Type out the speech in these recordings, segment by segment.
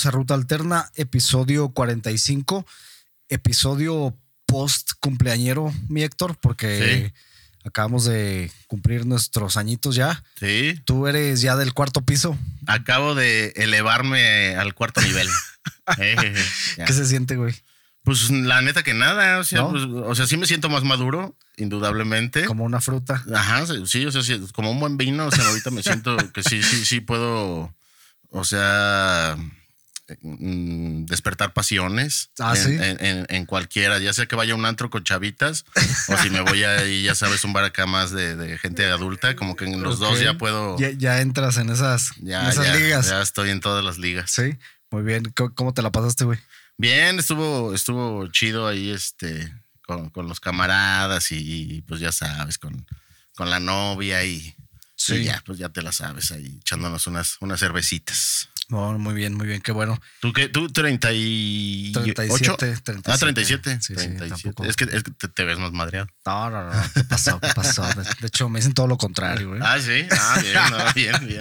Bienvenidos a Ruta Alterna, episodio 45, episodio post cumpleañero, mi Héctor, porque acabamos de cumplir nuestros añitos ya. Sí. Tú eres ya del cuarto piso. Acabo de elevarme al cuarto nivel. ¿Qué se siente, güey? Pues la neta que nada, o sea, ¿No? pues, o sea, sí me siento más maduro, indudablemente. Como una fruta. Ajá, sí, o sea, sí, como un buen vino, o sea, ahorita me siento que sí, sí, sí puedo, o sea, despertar pasiones Ah, en, ¿sí? en- en- en cualquiera, ya sea que vaya a un antro con chavitas o si me voy a, y ya sabes, un bar acá más de, de gente adulta, como que en los dos ya puedo, Ya, ya entras en esas, ya, esas ya, ligas. ya estoy en todas las ligas. Sí, muy bien. ¿Cómo, cómo te la pasaste, güey? Bien, estuvo, estuvo chido ahí, este, con, con los camaradas y, pues ya sabes, con, con la novia y, Sí. y ya, pues ya te la sabes ahí, echándonos unas, unas cervecitas. No, muy bien, muy bien, qué bueno. ¿Tú qué? ¿Tú 38? 37, 37. Ah, 37. Sí, sí, 37. tampoco. es que, es que te, te ves más madreado. No, no, no. ¿Qué pasó? ¿Qué pasó? De, hecho, me dicen todo lo contrario, güey. Ah, sí. Ah, bien, no, bien, bien.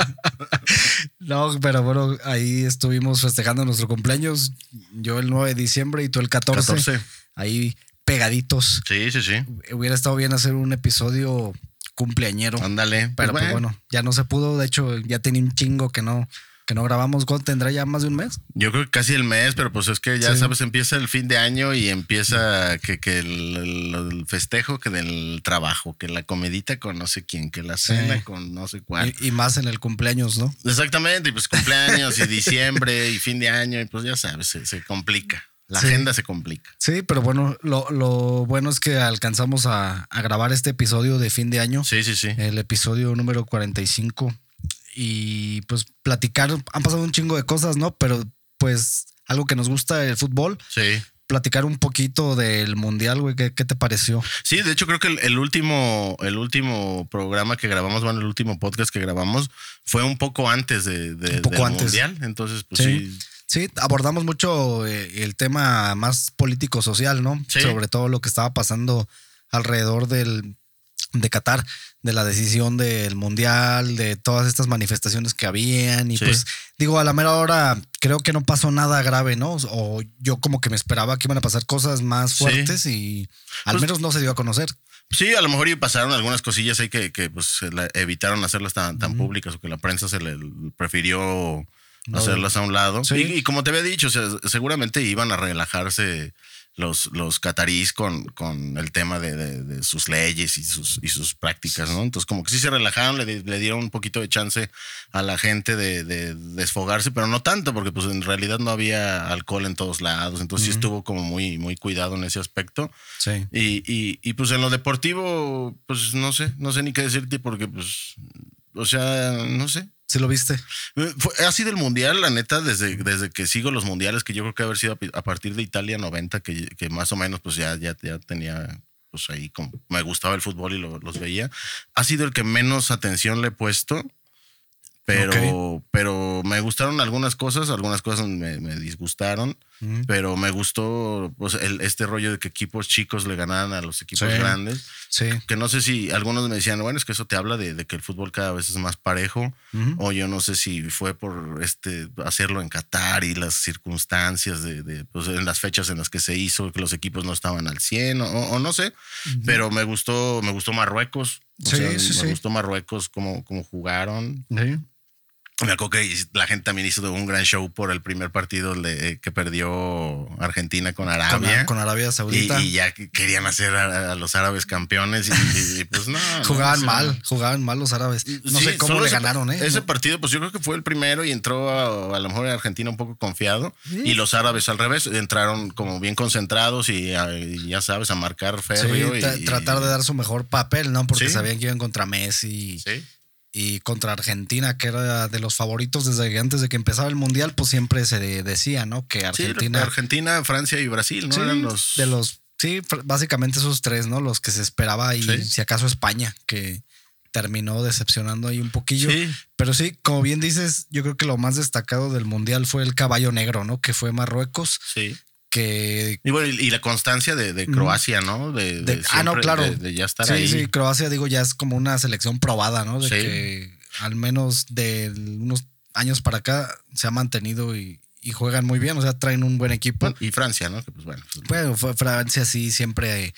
No, pero bueno, ahí estuvimos festejando nuestro cumpleaños. Yo el 9 de diciembre y tú el 14. 14. Ahí pegaditos. Sí, sí, sí. Hubiera estado bien hacer un episodio cumpleañero. Ándale. pero Pues, pues bueno, ya no se pudo. De hecho, ya tenía un chingo que no, que no grabamos. ¿Cuánto tendrá ya más de un mes? Yo creo que casi el mes, pero pues es que ya Sí. sabes, empieza el fin de año y empieza que, que el, festejo, que del trabajo, que la comidita con no sé quién, que la cena Sí. con no sé cuál. Y, y más en el cumpleaños, ¿no? Exactamente, y pues cumpleaños y diciembre y fin de año, y pues ya sabes, se, se complica. La Sí. agenda se complica. Sí, pero bueno, lo, lo bueno es que alcanzamos a, a grabar este episodio de fin de año. Sí, sí, sí. el episodio número 45 y pues platicar, han pasado un chingo de cosas, ¿no? Pero pues algo que nos gusta el fútbol, Sí. platicar un poquito del mundial, güey, ¿qué, qué te pareció? Sí, de hecho creo que el, el último, el último programa que grabamos, bueno, el último podcast que grabamos fue un poco antes de, de- Un poco del antes. mundial. Entonces, pues Sí. sí. Sí, abordamos mucho eh, el tema más político-social, ¿no? Sí. Sobre todo lo que estaba pasando alrededor del, de Qatar, de la decisión del mundial, de todas estas manifestaciones que habían. Y Sí. pues digo, a la mera hora creo que no pasó nada grave, ¿no? O yo como que me esperaba que iban a pasar cosas más Sí. fuertes y al Pues- menos no se dio a conocer. Sí, a lo mejor y pasaron algunas cosillas ahí que, que pues evitaron hacerlas tan, tan públicas o que la prensa se le prefirió No. hacerlas a un lado. Sí. Y, y como te había dicho, o sea, seguramente iban a relajarse los, los catarís con, con el tema de, de- de sus leyes y sus, y sus prácticas, ¿no? Entonces, como que sí se relajaron, le, di- le dieron un poquito de chance a la gente de, de desfogarse, pero no tanto, porque pues en realidad no había alcohol en todos lados. Entonces sí estuvo como muy, muy cuidado en ese aspecto. Sí. Y, y, y pues en lo deportivo, pues no sé, no sé ni qué decirte porque pues, o sea, no sé. ¿Sí lo viste? Eh, ha sido el mundial, la neta, desde, desde que sigo los mundiales, que yo creo que haber sido a partir de Italia 90, que, que más o menos pues ya, ya, ya tenía, pues ahí como me gustaba el fútbol y lo- los veía. Ha sido el que menos atención le he puesto. Pero, pero me gustaron algunas cosas, algunas cosas me, me disgustaron, Ujú. pero me gustó pues, el, este rollo de que equipos chicos le ganaran a los equipos Sí. grandes Sí. que no sé si algunos me decían, bueno, es que eso te habla de, de que el fútbol cada vez es más parejo, Ujú. o yo no sé si fue por este hacerlo en Qatar y las circunstancias de, de, pues, en las fechas en las que se hizo, que los equipos no estaban al 100, o, o no sé, pero me gustó, me gustó Marruecos. O Sí, sea, sí, me gustó Marruecos como, como jugaron. Me acuerdo que la gente también hizo un gran show por el primer partido de- que perdió Argentina con Con, Arabia. con Arabia Y, Saudita. y ya que querían hacer a, a los árabes campeones y, y, pues no. Jugaban mal, jugaban mal los árabes. No sí, sé cómo le ese- ganaron, ¿eh? Ese partido, pues yo creo que fue el primero y entró a, a lo mejor Argentina un poco confiado. Y los árabes al revés, entraron como bien concentrados y, a- y ya sabes, a marcar Sí, férreo. y, tra- tratar de dar su mejor papel, ¿no? Porque sabían que iban contra Messi Sí. Y contra Argentina, que era de los favoritos desde que antes de que empezaba el mundial, pues siempre se de- decía, ¿no? Que Sí, Argentina. Argentina, Francia y Brasil, ¿no? Sí, Eran los. de los. Sí, básicamente esos tres, ¿no? Los que se esperaba y Sí. si acaso España, que terminó decepcionando ahí un poquillo. Sí. Pero sí, como bien dices, yo creo que lo más destacado del mundial fue el caballo negro, ¿no? Que fue Marruecos, Sí. Que Y bueno, y, y la constancia de, de Croacia, ¿no? De, ah, no, claro. De, ya estar sí, ahí. sí, Croacia, digo, ya es como una selección probada, ¿no? De Sí. que al menos de unos años para acá se ha mantenido y, y juegan muy bien, o sea, traen un buen equipo. Y Francia, ¿no? Que pues bueno. pues, Bueno, fue- Francia sí siempre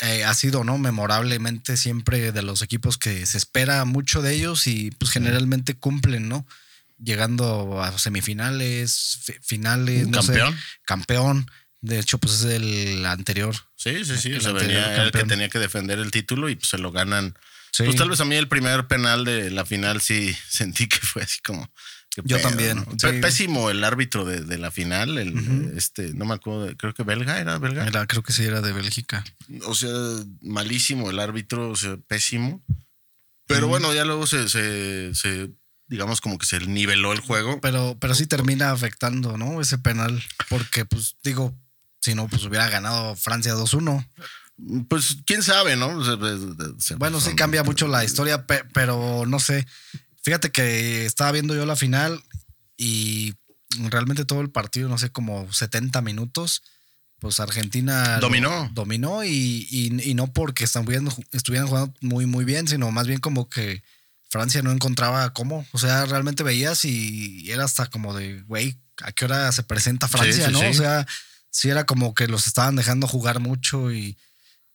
eh, ha sido, ¿no? Memorablemente siempre de los equipos que se espera mucho de ellos y pues generalmente cumplen, ¿no? Llegando a semifinales, fi- finales, no sé, campeón. campeón. De hecho, pues es el anterior. Sí, sí, sí. El O sea, anterior venía el que campeón. tenía que defender el título y pues se lo ganan. Sí. Pues tal vez a mí el primer penal de la final sí sentí que fue así como. Yo pedo, también, ¿no? Sí. Pésimo el árbitro de, de la final, el este, no me acuerdo, creo que belga era belga. Era, creo que sí era de Bélgica. O sea, malísimo el árbitro, o sea, pésimo. Pero bueno, ya luego se, se, se, digamos, como que se niveló el juego. Pero, pero sí termina afectando, ¿no? Ese penal. Porque, pues, digo, si no, pues hubiera ganado Francia 2-1. Pues quién sabe, ¿no? Pues, se- Bueno, sí cambia mucho la historia, pe- pero no sé. Fíjate que estaba viendo yo la final y realmente todo el partido, no sé, como 70 minutos, pues Argentina lo- Dominó. dominó y, y- y no porque estuvieran, estuvieran jugando muy, muy bien, sino más bien como que Francia no encontraba cómo. O sea, realmente veías y era hasta como de, güey, ¿a qué hora se presenta Francia, sí, no? sí. O sea, sí era como que los estaban dejando jugar mucho y...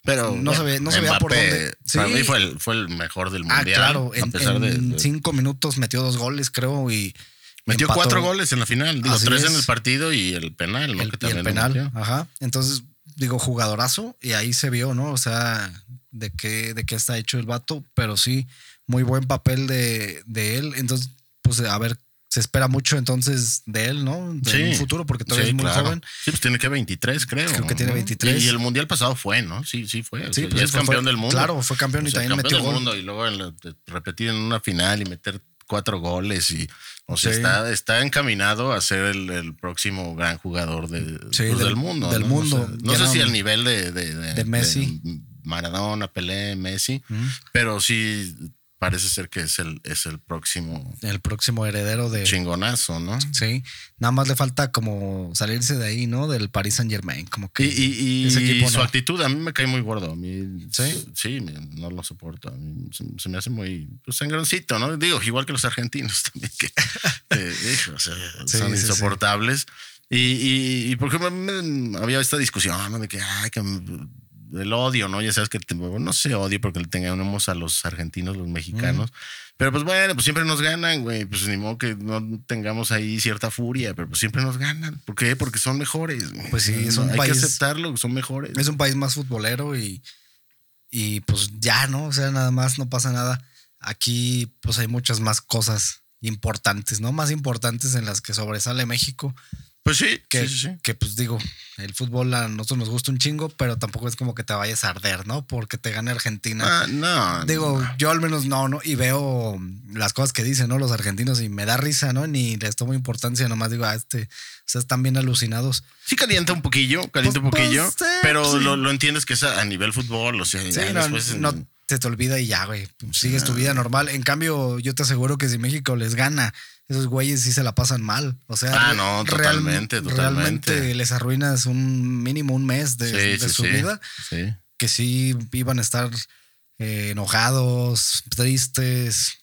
Pero No se ve- no se veía por dónde. Para mí fue el, fue el mejor del Ah, mundial. claro, a en, pesar de- en de- cinco minutos metió dos goles, creo, y Metió empató cuatro goles en la final. Digo, Así tres es. en el partido y el penal, ¿no? el, que y el penal. Ajá. Entonces, digo, jugadorazo, y ahí se vio, ¿no? O sea, de qué, de qué está hecho el vato, pero sí, muy buen papel de, de él. Entonces, pues a ver, se espera mucho entonces de él, ¿no? De Sí. un futuro, porque todavía Sí, es muy claro. joven. Sí, pues tiene que 23, creo. Creo que tiene ¿no? 23. Y, y el mundial pasado fue, ¿no? Sí, sí fue. O Sí, sea, pues es fue- campeón del mundo. claro, fue campeón y O sea, también campeón metió del mundo y luego repetir en una final y meter cuatro goles y o sea Sí. está, está encaminado a ser el, el próximo gran jugador de, Sí, pues, del- del mundo del ¿no? mundo. O sea, no sé no- si al nivel de, de, de Messi. de Maradona Pelé Messi pero sí parece ser que es el es el próximo El próximo heredero de. chingonazo no Sí, nada más le falta como salirse de ahí, ¿no? Del Paris Saint Germain, como que Y, y- y ese equipo su no. actitud a mí me cae muy gordo. A mí, ¿Sí? Sí, no lo soporto. A mí se, se me hace muy pues, sangroncito, ¿no? Digo, igual que los argentinos también, que, hijo, o sea, Sí, son sí, sí. insoportables. Y, y, y me- había esta discusión de que, ay, que el odio, ¿no? Ya sabes que te- no sé odio porque le tengamos a los argentinos, los mexicanos. Pero pues bueno, pues siempre nos ganan, güey. Pues ni modo que no tengamos ahí cierta furia, pero pues siempre nos ganan. ¿Por qué? Porque son mejores. güey. Pues sí, es un Hay país- que aceptarlo, son mejores. es un país más futbolero y, y pues ya, ¿no? O sea, nada más no pasa nada. Aquí pues hay muchas más cosas importantes, ¿no? Más importantes en las que sobresale México, Pues sí, que, sí, sí, sí. que pues digo, el fútbol a nosotros nos gusta un chingo, pero tampoco es como que te vayas a arder, ¿no? Porque te gane Argentina. Ah, no. Digo, no. yo al menos no, ¿no? Y veo las cosas que dicen, ¿no? Los argentinos y me da risa, ¿no? Ni les tomo importancia, nomás digo, ah, este, o sea, están bien alucinados. Sí calienta un poquillo, calienta Pues, un poquillo, pues, sí, pero sí. lo, lo entiendes que es a, nivel fútbol, o sea, Sí, no, después... no se te olvida y ya, güey. Sigues tu vida normal. En cambio, yo te aseguro que si México les gana, esos güeyes sí se la pasan mal. O sea, Ah, no, real- totalmente, Realmente totalmente. les arruinas un mínimo un mes de, sí, de sí, su sí, vida. sí. Que sí iban a estar eh, enojados, tristes.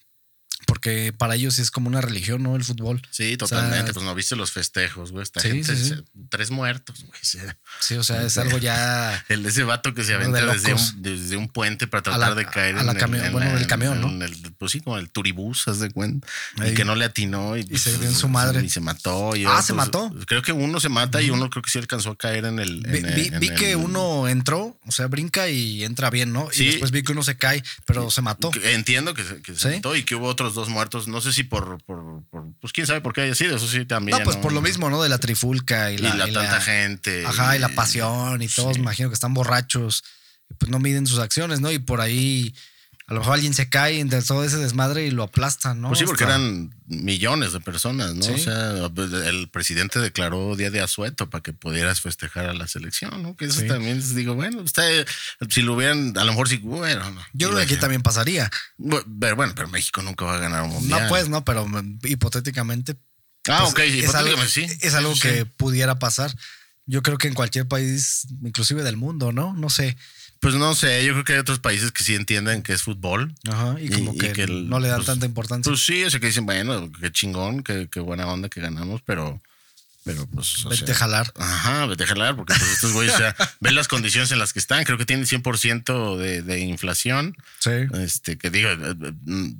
Porque para ellos es como una religión, ¿no? El fútbol. Sí, O sea, totalmente. pues no viste los festejos, güey. Esta Sí, gente, sí, sí. tres muertos, güey. sí. O sea, es algo ya. El ese vato que se No, de aventa desde un, desde un puente para tratar la- de caer a la en camión- el, bueno, la- del camión, ¿no? en el- pues sí, como el turibús, haz de cuenta. Ahí. Y que no le atinó. Y, se dio en su madre. Y se mató. y Ah, otros- ¿se mató? Creo que uno se mata y uno creo que sí alcanzó a caer en el. Vi, en el- vi- en que el- uno entró, o sea, brinca y entra bien, ¿no? Sí. Y después vi que uno se cae, pero se mató. Entiendo que, se- que se mató y que hubo otros dos muertos. No sé si por, por, por- Pues quién sabe por qué haya sido. Eso sí también. No, pues por lo mismo, ¿no? De la trifulca y Y la, la, y tanta gente. Ajá, y la pasión y todos, sí. me imagino que están borrachos, pues no miden sus acciones, ¿no? Y por ahí a lo mejor alguien se cae entre todo ese desmadre y lo aplastan, ¿no? Pues sí, porque Hasta- eran millones de personas, ¿no? Sí. O sea, pues, el presidente declaró día de asueto para que pudieras festejar a la selección, ¿no? Que eso Sí. también, digo, bueno, está, si lo hubieran, a lo mejor sí, bueno, no. Yo creo que aquí también pasaría. Pero bueno, pero México nunca va a ganar un mundial. No, pues, no, pero mm, hipotéticamente. Ah, pues, ok, es algo, hipotéticamente sí. es algo Sí. que pudiera pasar. Yo creo que en cualquier país, inclusive del mundo, ¿no? No sé. Pues no sé, yo creo que hay otros países que sí entienden que es fútbol. Ajá. Y como y que, que el- no le dan pues- tanta importancia. Pues sí, o sea que dicen, bueno, qué chingón, qué, qué buena onda que ganamos, pero Pero pues. o Vete sea, a jalar. Ajá, vete a jalar, porque pues estos güeyes, o sea, ven las condiciones en las que están. Creo que tienen 100% de, de inflación. Sí. Este, que digo, eh, eh, mm,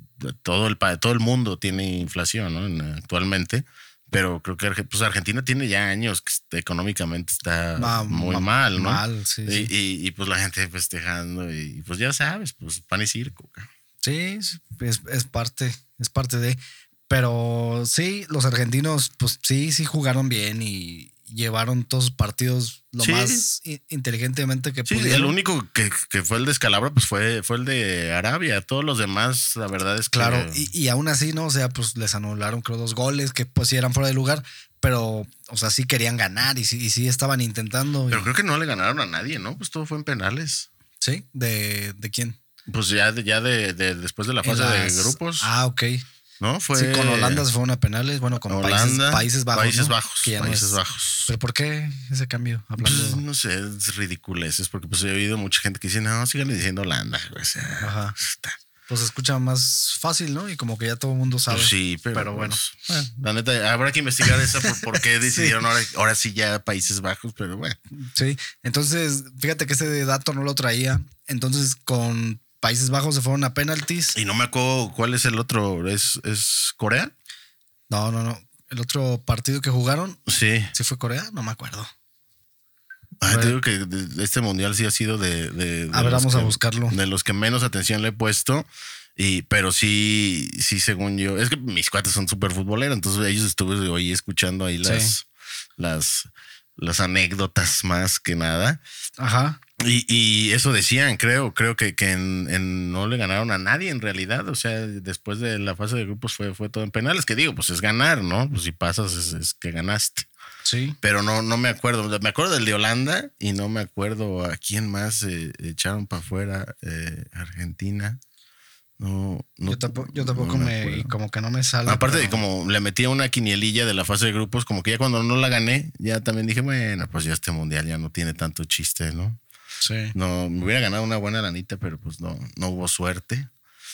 todo el, pa- todo el mundo tiene inflación, ¿no? En- Actualmente. Pero creo que pues Argentina tiene ya años que económicamente está Ma- muy ma- mal, ¿no? mal, sí, y, sí. y- y, pues la gente festejando y pues ya sabes, pues pan y circo. Sí, es, es parte, es parte de. Pero sí, los argentinos, pues sí, sí jugaron bien y llevaron todos sus partidos lo Sí. más inteligentemente que Sí, pudieron. el único que, que fue el descalabro pues fue, fue el de Arabia. Todos los demás, la verdad es que. Claro, y, y aún así, ¿no? O sea, pues les anularon, creo, dos goles que pues sí eran fuera de lugar, pero, o sea, sí querían ganar y sí, y sí estaban intentando. y- Pero creo que no le ganaron a nadie, ¿no? Pues todo fue en penales. ¿Sí? ¿De, de quién? Pues ya, de, ya de, de- después de la fase las- de grupos, Ah, ok. ¿No? Fue Sí, con Holanda se fueron a penales, bueno, con Holanda, Países, Países Bajos. Países ¿no? Bajos, Que ya no Países es- Bajos. ¿Pero por qué ese cambio? Hablando. Pues, no sé, es ridiculeces, porque pues he oído mucha gente que dice, no, síganle diciendo Holanda. O sea, Ajá. está- Pues se escucha más fácil, ¿no? Y como que ya todo el mundo sabe. Pues sí, pero, Pero bueno. pues, bueno, la neta, habrá que investigar esa por, por qué decidieron ahora, ahora sí ya Países Bajos, pero bueno. Sí. Entonces, fíjate que ese dato no lo traía. Entonces, con Países Bajos se fueron a penaltis. Y no me acuerdo cuál es el otro, ¿es, es Corea? No, no, no. El otro partido que jugaron, Sí. ¿sí fue Corea? No me acuerdo. Ah, te digo que este mundial sí ha sido de, de- de A ver, vamos a buscarlo. De los que menos atención le he puesto. Y, pero sí, sí, según yo, es que mis cuates son súper futboleros, entonces ellos estuve hoy escuchando ahí las, Sí. las, las anécdotas más que nada. Ajá. Y, y eso decían, creo, creo que, que en, en- no le ganaron a nadie en realidad. O sea, después de la fase de grupos fue, fue todo en penales, que digo, pues es ganar, ¿no? Pues si pasas es, es que ganaste Sí. pero no, no me acuerdo. Me acuerdo del de Holanda y no me acuerdo a quién más eh, echaron para afuera. eh, Argentina. No, no yo tampoco, yo tampoco no me, acuerdo. como que no me sale. Aparte de como le metía una quinielilla de la fase de grupos, como que ya cuando no la gané, ya también dije, bueno, pues ya este mundial ya no tiene tanto chiste, ¿no? Sí. No, me hubiera ganado una buena lanita, pero pues no, no hubo suerte.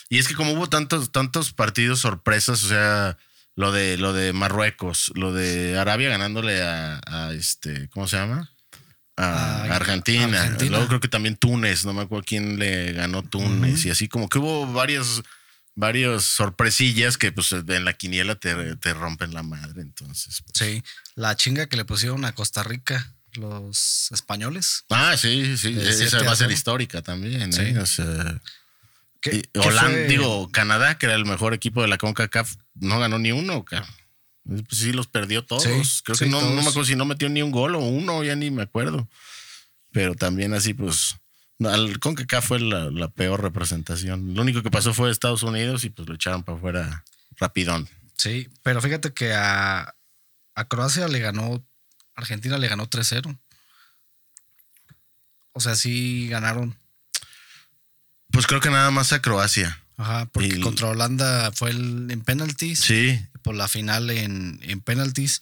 Y es que como hubo tantos, tantos partidos sorpresas, o sea, lo de, lo de Marruecos, lo de Arabia ganándole a, a este, ¿cómo se llama? A Argentina. Argentina. Luego creo que también Túnez, no me acuerdo quién le ganó Túnez. Y así como que hubo varios, varios sorpresillas que pues en la quiniela te, te rompen la madre. Entonces, pues. Sí. La chinga que le pusieron a Costa Rica los españoles. Ah, sí, sí, esa va a ser histórica también. Sí. ¿eh? O sea, ¿Qué- Y qué Holanda, fue? digo, Canadá, que era el mejor equipo de la CONCACAF, no ganó ni uno, cabrón. Pues sí, los perdió todos. Sí, Creo sí, que no, me acuerdo si no metió ni un gol o uno, ya ni me acuerdo. Pero también así, pues, al CONCACAF fue la, la peor representación. Lo único que pasó fue Estados Unidos y pues lo echaron para afuera rapidón. Sí, pero fíjate que a, a Croacia le ganó, Argentina le ganó 3-0. O sea, sí ganaron. Pues creo que nada más a Croacia. Ajá, porque Y- contra Holanda fue el, en penaltis. Sí, Por la final en, en penaltis.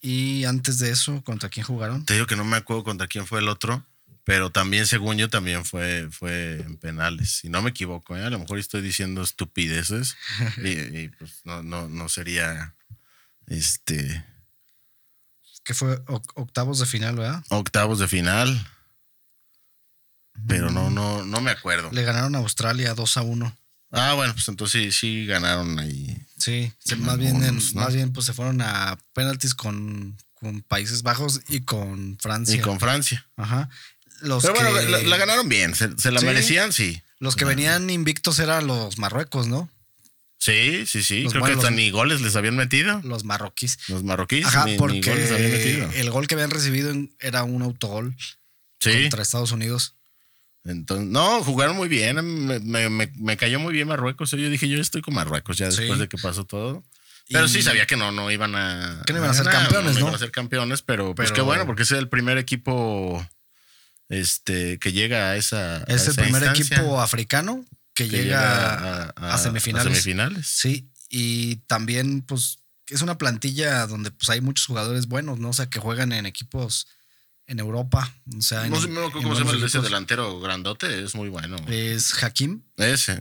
Y antes de eso, ¿contra quién jugaron? te digo que no me acuerdo contra quién fue el otro, pero también, según yo, también fue, fue en penales. Si no me equivoco, ¿eh? a lo mejor estoy diciendo estupideces y, y, pues no, no, no sería este Que fue octavos de final, ¿verdad? octavos de final. Pero no, no, no me acuerdo. Le ganaron a Australia 2 a 1. Ah, bueno, pues entonces sí, sí ganaron ahí. Sí, más bien, más bien pues se fueron a penaltis con, con Países Bajos y con Francia. Y con Francia. Ajá. Los Pero bueno, la, la ganaron bien. ¿Se, se la Sí. merecían? Sí. los que venían invictos eran los Marruecos, ¿no? Sí, sí, sí. Los Creo que hasta los- ni goles les habían metido. Los marroquíes. Los marroquíes Ajá, ni, ni porque goles habían metido. el gol que habían recibido era un autogol Sí. contra Estados Unidos. Entonces, no, jugaron muy bien. Me, me- me- me cayó muy bien Marruecos. Yo dije, yo estoy con Marruecos ya Sí. después de que pasó todo. Pero Y- sí sabía que no, no iban a. Que no iban a ser ganar, campeones, ¿no? iban a ser campeones, pero, pues Pero- qué bueno, porque es el primer equipo este, que llega a esa. a Es el primer instancia, equipo africano que, que llega, a, semifinales. semifinales. Sí, y también, pues, es una plantilla donde pues hay muchos jugadores buenos, ¿no? O sea, que juegan en equipos en Europa. O sea, en- No sé no en cómo se llama ese delantero grandote, es muy bueno. Es Hakim. Ese.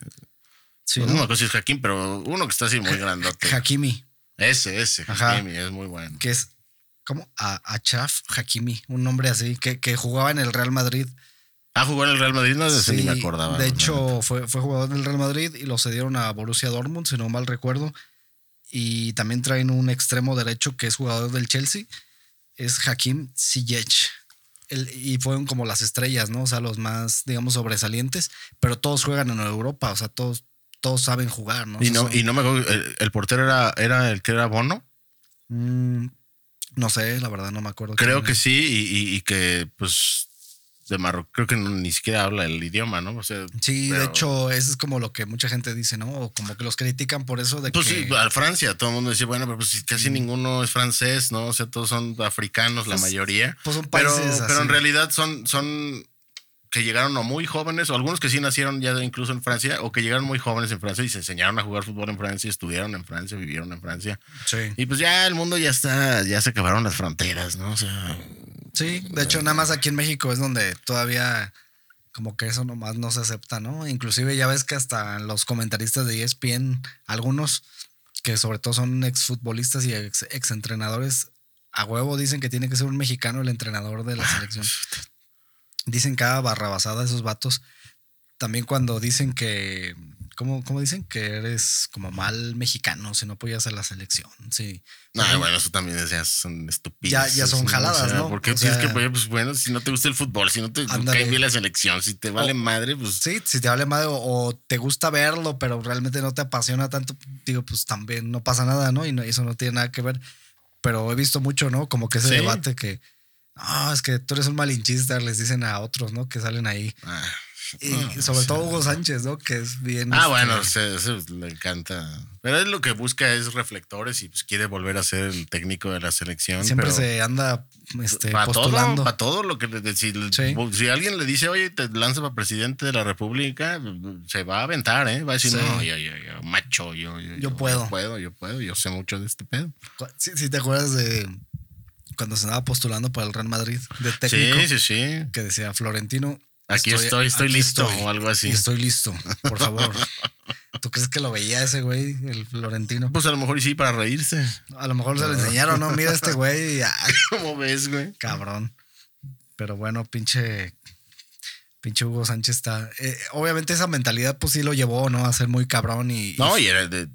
Sí, no ¿no? acuerdo si es Hakim, pero uno que está así muy grandote. Hakimi, Ese, ese. Ajá. Hakimi, es muy bueno. que es ¿Cómo? A Achaf Hakimi, un nombre así, que, que jugaba en el Real Madrid. Ah, jugó en el Real Madrid, no de ese ni me Sí, acordaba. De hecho, fue, fue jugador del Real Madrid y lo cedieron a Borussia Dortmund, si no mal recuerdo. Y también traen un extremo derecho que es jugador del Chelsea. Es Hakim Ziyech. El- y fueron como las estrellas, ¿no? O sea, los más, digamos, sobresalientes. Pero todos juegan en Europa, o sea, todos, todos saben jugar, ¿no? O Y sea, no, son- y no me acuerdo, el, el portero era, era el que era Bono. Mm, no sé, la verdad no me acuerdo. Creo que sí, y, y- y que pues de Marruecos, creo que no- ni siquiera habla el idioma, ¿no? O sea, Sí, de pero- hecho, eso es como lo que mucha gente dice, ¿no? O como que los critican por eso de Pues que... sí, a Francia, todo el mundo dice, bueno, pero pues casi ninguno es francés, ¿no? O sea, todos son africanos, la Pues- mayoría. pues son Pero, países pero en así. realidad son, son que llegaron o muy jóvenes, o algunos que sí nacieron ya incluso en Francia, o que llegaron muy jóvenes en Francia y se enseñaron a jugar fútbol en Francia, estudiaron en Francia, vivieron en Francia. Sí. Y pues ya el mundo ya está, ya se acabaron las fronteras, ¿no? O sea, Sí, de hecho, nada más aquí en México es donde todavía como que eso nomás no se acepta, ¿no? Inclusive ya ves que hasta los comentaristas de ESPN, algunos que sobre todo son exfutbolistas y ex, exentrenadores, a huevo dicen que tiene que ser un mexicano el entrenador de la selección. Dicen cada barrabasada esos vatos. También cuando dicen que, ¿cómo, cómo dicen? Que eres como mal mexicano si no apoyas a la selección. Sí. no, También- bueno, eso también es- ya son estupideces. Ya- ya son jaladas, ¿no? Porque O tienes sea- que apoyar, pues bueno, si no te gusta el fútbol, si no te cae bien la selección, si te vale O- madre, pues Sí, si te vale madre o, o te gusta verlo, pero realmente no te apasiona tanto, digo, pues también no pasa nada, ¿no? Y no- eso no tiene nada que ver. Pero he visto mucho, ¿no? Como que ese Sí. debate que, no, es que tú eres un malinchista, les dicen a otros, ¿no? Que salen ahí. ah, Y sobre todo Hugo Sánchez, ¿no? Que es bien. Ah, este, bueno, se- se- le encanta. Pero él lo que busca es reflectores y pues quiere volver a ser el técnico de la selección. Siempre pero se anda este, para todo, postulando. para todo lo que le si, Sí. si alguien le dice, oye, te lanza para presidente de la República, se va a aventar, ¿eh? Va a decir, Sí. no, yo, yo, yo, macho, yo, yo, Yo puedo. Yo puedo, yo puedo, yo sé mucho de este pedo. Sí, sí, te acuerdas de cuando se andaba postulando para el Real Madrid de técnico. Sí, sí, sí. Que decía Florentino. Aquí estoy, estoy aquí listo estoy, o algo así. estoy listo, por favor. ¿Tú crees que lo veía ese güey, el Florentino? Pues a lo mejor sí para reírse. A lo mejor se lo enseñaron, ¿no? Mira este güey, ay, ¿Cómo ves, güey? cabrón. Pero bueno, pinche, pinche Hugo Sánchez está. eh, obviamente esa mentalidad, pues sí lo llevó, ¿no? A ser muy cabrón y. No, y era de,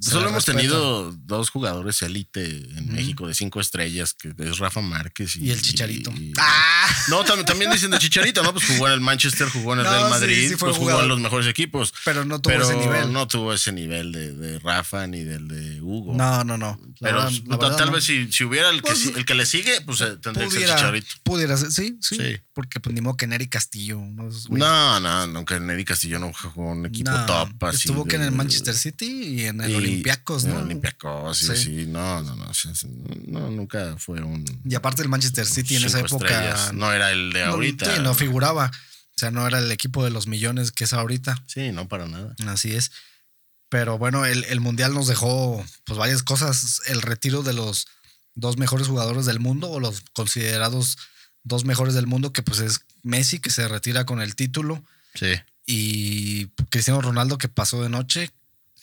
solo hemos tenido dos jugadores élite en. México de cinco estrellas, que es Rafa Márquez y, y el chicharito. y- ¡Ah! No, tam- también dicen de Chicharito, ¿no? Pues jugó en el Manchester, jugó en el No, Real Madrid, sí pues jugó en los mejores equipos. Pero no tuvo Pero ese nivel. no tuvo ese nivel de, de Rafa ni del de Hugo. No, no, no. La Pero verdad- tal, verdad tal no. vez si, si hubiera el que, Pues, si- el que le sigue, pues eh, tendría que ser Chicharito. pudiera ser, sí, sí, Sí. Porque pues ni modo que Neri Castillo. No. No, no, nunca Neri Castillo no jugó un equipo top así. Estuvo que en el Manchester City y en el y- Olympiacos, en ¿no? el Olympiacos, sí, Sí. No, no, no, no, nunca fue un. Y aparte el Manchester City en esa época. No era el de no- ahorita. sí, no figuraba. O sea, no era el equipo de los millones que es ahorita. Sí, no para nada. Así es. Pero bueno, el, el Mundial nos dejó pues varias cosas. El retiro de los dos mejores jugadores del mundo o los considerados dos mejores del mundo, que pues es Messi, que se retira con el título, Sí. y Cristiano Ronaldo, que pasó de noche.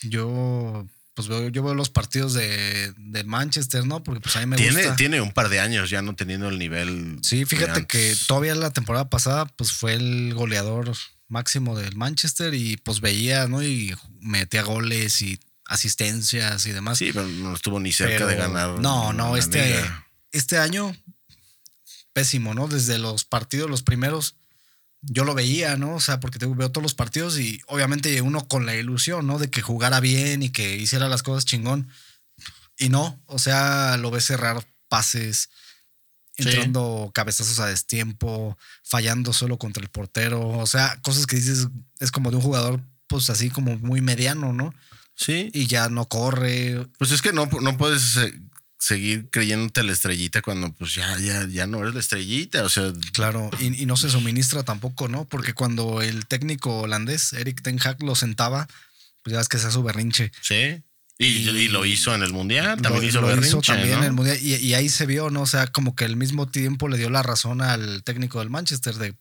Yo pues veo, yo veo los partidos de, de Manchester, ¿no? Porque pues a mí me Tiene, gusta. tiene un par de años ya no teniendo el nivel. Sí, fíjate que todavía la temporada pasada, pues fue el goleador máximo del Manchester y pues veía, ¿no? Y metía goles y asistencias y demás. Sí, pero no estuvo ni cerca Pero de ganar. No, no, este, liga. este año pésimo, ¿no? Desde los partidos, los primeros, yo lo veía, ¿no? O sea, porque te veo todos los partidos y obviamente uno con la ilusión, ¿no? De que jugara bien y que hiciera las cosas chingón. Y no, o sea, lo ves cerrar pases, Sí. entrando cabezazos a destiempo, fallando solo contra el portero, o sea, cosas que dices, es como de un jugador, pues así como muy mediano, ¿no? Sí. Y ya no corre, Pues es que no, no puedes eh, seguir creyéndote la estrellita cuando pues ya, ya, ya no eres la estrellita. O sea, Claro, y, y no se suministra tampoco, ¿no? Porque cuando el técnico holandés, Eric Ten Hag, lo sentaba, pues ya ves que sea su berrinche. sí. Y, Y- y lo hizo en el mundial, también lo, hizo lo berrinche, hizo también ¿no? en el Mundial. Y, y ahí se vio, ¿no? O sea, como que al mismo tiempo le dio la razón al técnico del Manchester de.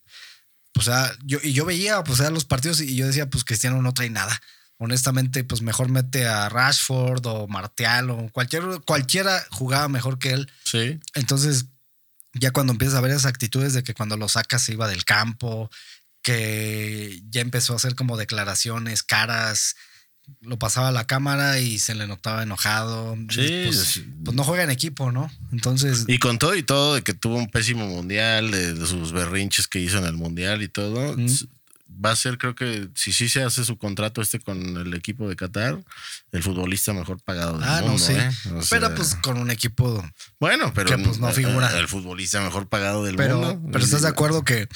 O sea, yo, y yo veía, pues, a los partidos y yo decía, pues Cristiano no trae nada. Honestamente, pues mejor mete a Rashford o Martial o cualquier, cualquiera jugaba mejor que él. Sí. Entonces, ya cuando empiezas a ver esas actitudes de que cuando lo sacas se iba del campo, que ya empezó a hacer como declaraciones, caras, lo pasaba a la cámara y se le notaba enojado. Sí, pues, pues no juega en equipo, ¿no? Entonces, Y con todo y todo, de que tuvo un pésimo mundial, de, de sus berrinches que hizo en el mundial y todo, Mm. Va a ser, creo que, si sí se hace su contrato este con el equipo de Qatar, el futbolista mejor pagado del ah, mundo. no sé. ¿eh? O pero pues con un equipo. bueno, pero que, pues, no figura. el futbolista mejor pagado del Pero, mundo. pero estás de acuerdo que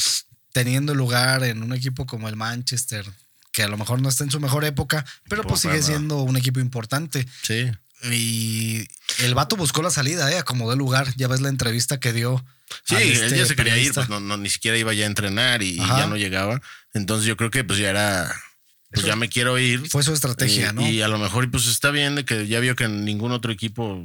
teniendo lugar en un equipo como el Manchester, que a lo mejor no está en su mejor época, pero pues sigue siendo un equipo importante. Sí. Y el vato buscó la salida, ¿eh? Acomodó el lugar. Ya ves la entrevista que dio. Sí, al él este ya se quería ir, periodista. pues no, no, ni siquiera iba ya a entrenar y, y ya no llegaba. Entonces yo creo que pues ya era, pues ya me quiero ir. Fue su estrategia, y, ¿no? Y a lo mejor pues está bien de que ya vio que ningún otro equipo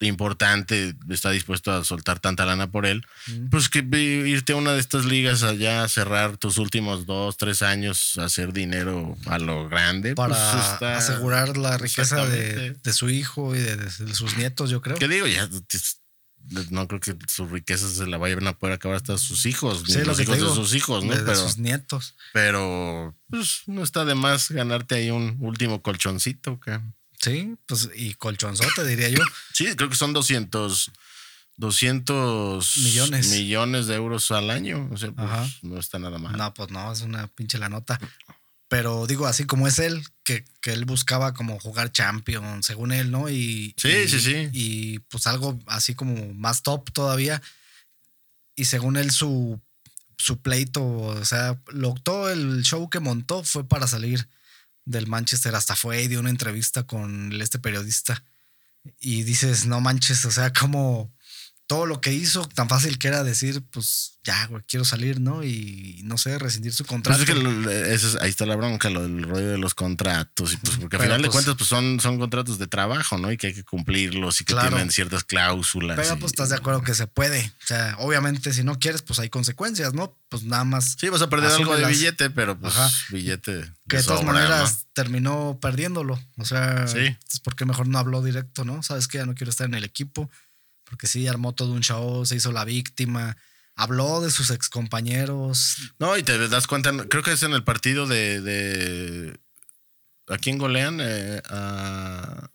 importante está dispuesto a soltar tanta lana por él. Mm. Pues que irte a una de estas ligas allá a cerrar tus últimos dos, tres años, a hacer dinero a lo grande. para pues, está- asegurar la riqueza de, de su hijo y de, de sus nietos, yo creo. ¿Qué digo? Ya no creo que su riqueza se la vayan a poder acabar hasta sus hijos, ni Sí, lo los hijos de sus hijos, ¿no? de, de pero, sus nietos. pero pues no está de más ganarte ahí un último colchoncito. ¿qué? Sí, pues y colchonzote, diría yo. Sí, creo que son 200, 200 Millones. millones de euros al año. O sea, pues, no está nada mal. No, pues no, es una pinche la nota. Pero digo, así como es él, que, que él buscaba como jugar Champions, según él, ¿no? Y, Sí, y- sí, sí. Y pues algo así como más top todavía. Y según él, su, su pleito, o sea, lo, todo el show que montó fue para salir del Manchester. Hasta fue y dio una entrevista con este periodista. Y dices, no manches, o sea, como todo lo que hizo, tan fácil que era decir, pues ya, güey, quiero salir, ¿no? Y no sé, rescindir su Pues contrato. es que lo- ese es- ahí está la bronca, lo del rollo de los contratos. Y pues porque al final de pues- cuentas, pues son, son contratos de trabajo, ¿no? Y que hay que cumplirlos y que Claro. tienen ciertas cláusulas. Pero y- pues estás de acuerdo que se puede. O sea, obviamente si no quieres, pues hay consecuencias, ¿no? Pues nada más. Sí, vas a perder algo de billete, pero pues Ajá. billete. que de todas sobra, maneras terminó perdiéndolo. O sea, Sí. pues, ¿por qué mejor no habló directo, no? Sabes que ya no quiero estar en el equipo. Porque sí, armó todo un show, se hizo la víctima. Habló de sus excompañeros. ¿no? No, y te das cuenta, creo que es en el partido de. de ¿A quién golean? Eh, a,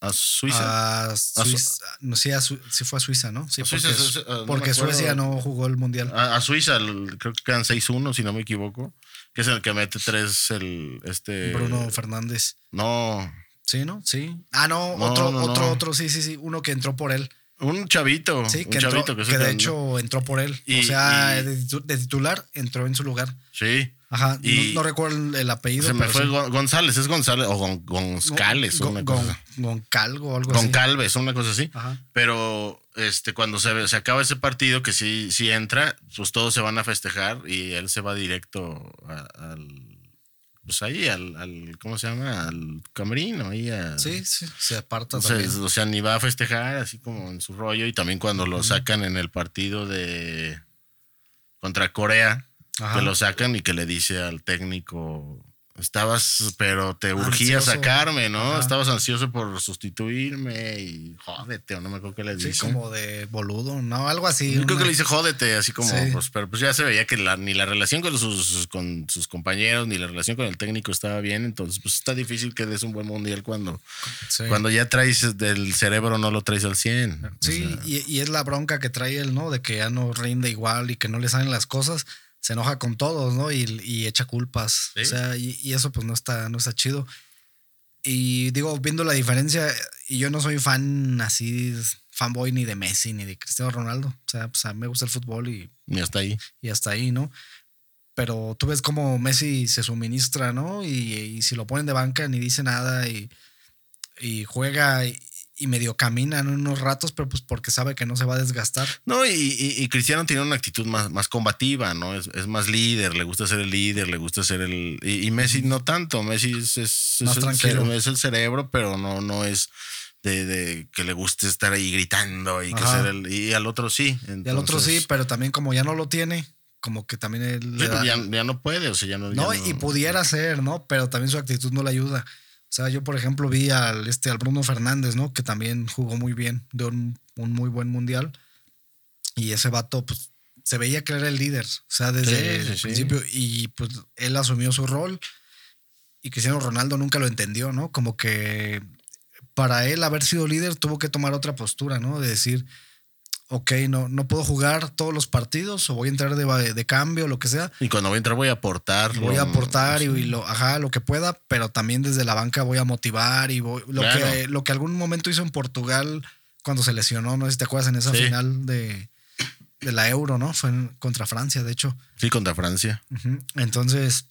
a Suiza. A Suiza. no, sí, Su- sí fue a Suiza, ¿no? Sí, A Suiza, porque, Suiza, no porque. Suecia no jugó el mundial. A, Suiza, el- creo que quedan 6-1, si no me equivoco. Que es el que mete tres, el. Este. Bruno Fernández. No. Sí, ¿no? Sí. Ah, no, No, otro, no, otro, no. otro, sí, sí, sí. Uno que entró por él. Un chavito. Sí, un que, entró- chavito que, que de hecho entró por él. Y- o sea, y- de, titu- de titular entró en su lugar. Sí. Ajá. Y- no, recuerdo el, el apellido. Se me fue sí. González, es González o Gon- González, Gon- una Gon- cosa. Goncalvo o algo así. Goncalves, una cosa así. Ajá. Pero este, cuando se, se acaba ese partido, que sí, sí entra, pues todos se van a festejar y él se va directo a- al. Pues ahí, al, al- ¿Cómo se llama? Al camerino, ahí a. Sí, sí, se aparta O sea, también. o sea, ni va a festejar así como en su rollo. Y también cuando lo sacan en el partido de contra Corea, Ajá. que lo sacan y que le dice al técnico, estabas, pero te urgía Ansioso. sacarme, ¿no? Ajá. Estabas ansioso por sustituirme y jódete, o no me acuerdo qué le Sí, dice. como de boludo, ¿no? Algo así. Yo creo una- que le dice jódete, así como, Sí. pues, pero pues ya se veía que la- ni la relación con sus, con sus compañeros, ni la relación con el técnico estaba bien. Entonces, pues está difícil que des un buen mundial cuando, Sí. cuando ya traes del cerebro, no lo traes al 100. O Sí, sea, y, y es la bronca que trae él, ¿no? De que ya no rinde igual y que no le salen las cosas. Se enoja con todos, ¿no? Y, y echa culpas. Sí. O sea, y, y eso pues no está, no está chido. Y digo, viendo la diferencia, y yo no soy fan así, fanboy ni de Messi ni de Cristiano Ronaldo. O sea, pues a mí me gusta el fútbol y, y hasta ahí. y hasta ahí, ¿no? Pero tú ves cómo Messi se suministra, ¿no? Y, y si lo ponen de banca ni dice nada y, y juega y, y medio camina en unos ratos, pero pues porque sabe que no se va a desgastar. No, y, y- y Cristiano tiene una actitud más, más combativa, ¿no? Es, es más líder, le gusta ser el líder, le gusta ser el. Y, y Messi no tanto. Messi es, es, Más es el, tranquilo. cere- es el cerebro, pero no, no es de, de que le guste estar ahí gritando y que ser el. Y al otro sí. Y al otro sí, pero también como ya no lo tiene, como que también él Sí, le da- pues ya, ya no puede, o sea, ya no. ya no, y pudiera ser, ¿no? Pero también su actitud no le ayuda. O sea, yo, por ejemplo, vi al, este, al Bruno Fernández, ¿no? Que también jugó muy bien, dio un, un muy buen mundial. Y ese vato, pues, se veía que era el líder. O sea, desde Sí, el sí. principio. Y pues él asumió su rol. Y Cristiano Ronaldo nunca lo entendió, ¿no? Como que para él haber sido líder tuvo que tomar otra postura, ¿no? De decir, ok, no, no puedo jugar todos los partidos o voy a entrar de, de cambio, lo que sea Y cuando voy a entrar, voy a aportar. voy a aportar y, lo, ajá, lo que pueda, pero también desde la banca voy a motivar y voy, lo, Claro. que, lo que algún momento hizo en Portugal cuando se lesionó, no sé si te acuerdas en esa Sí. final de, de la Euro, ¿no? Fue en- contra Francia, de hecho. Sí, contra Francia. Entonces,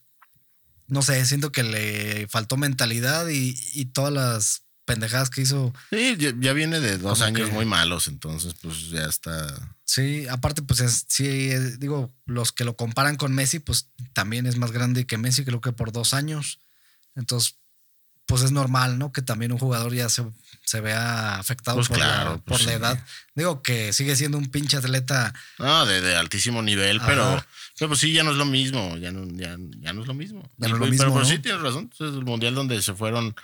no sé, siento que le faltó mentalidad y, y todas las pendejadas que hizo. Sí, ya, ya viene de dos años que- muy malos, entonces pues ya está. Sí, aparte, pues es, sí, eh, digo, los que lo comparan con Messi, pues también es más grande que Messi, creo que por dos años. Entonces, pues es normal, ¿no? Que también un jugador ya se, se vea afectado Pues por, claro, la, pues por la sí. edad. Digo que sigue siendo un pinche atleta. No, de, de altísimo nivel, Ajá. pero, pero pues sí, ya no es lo mismo. Ya no, ya, ya no es lo mismo. Ya no es lo pues, mismo, Pero pues, sí, tienes razón. Es el mundial donde se fueron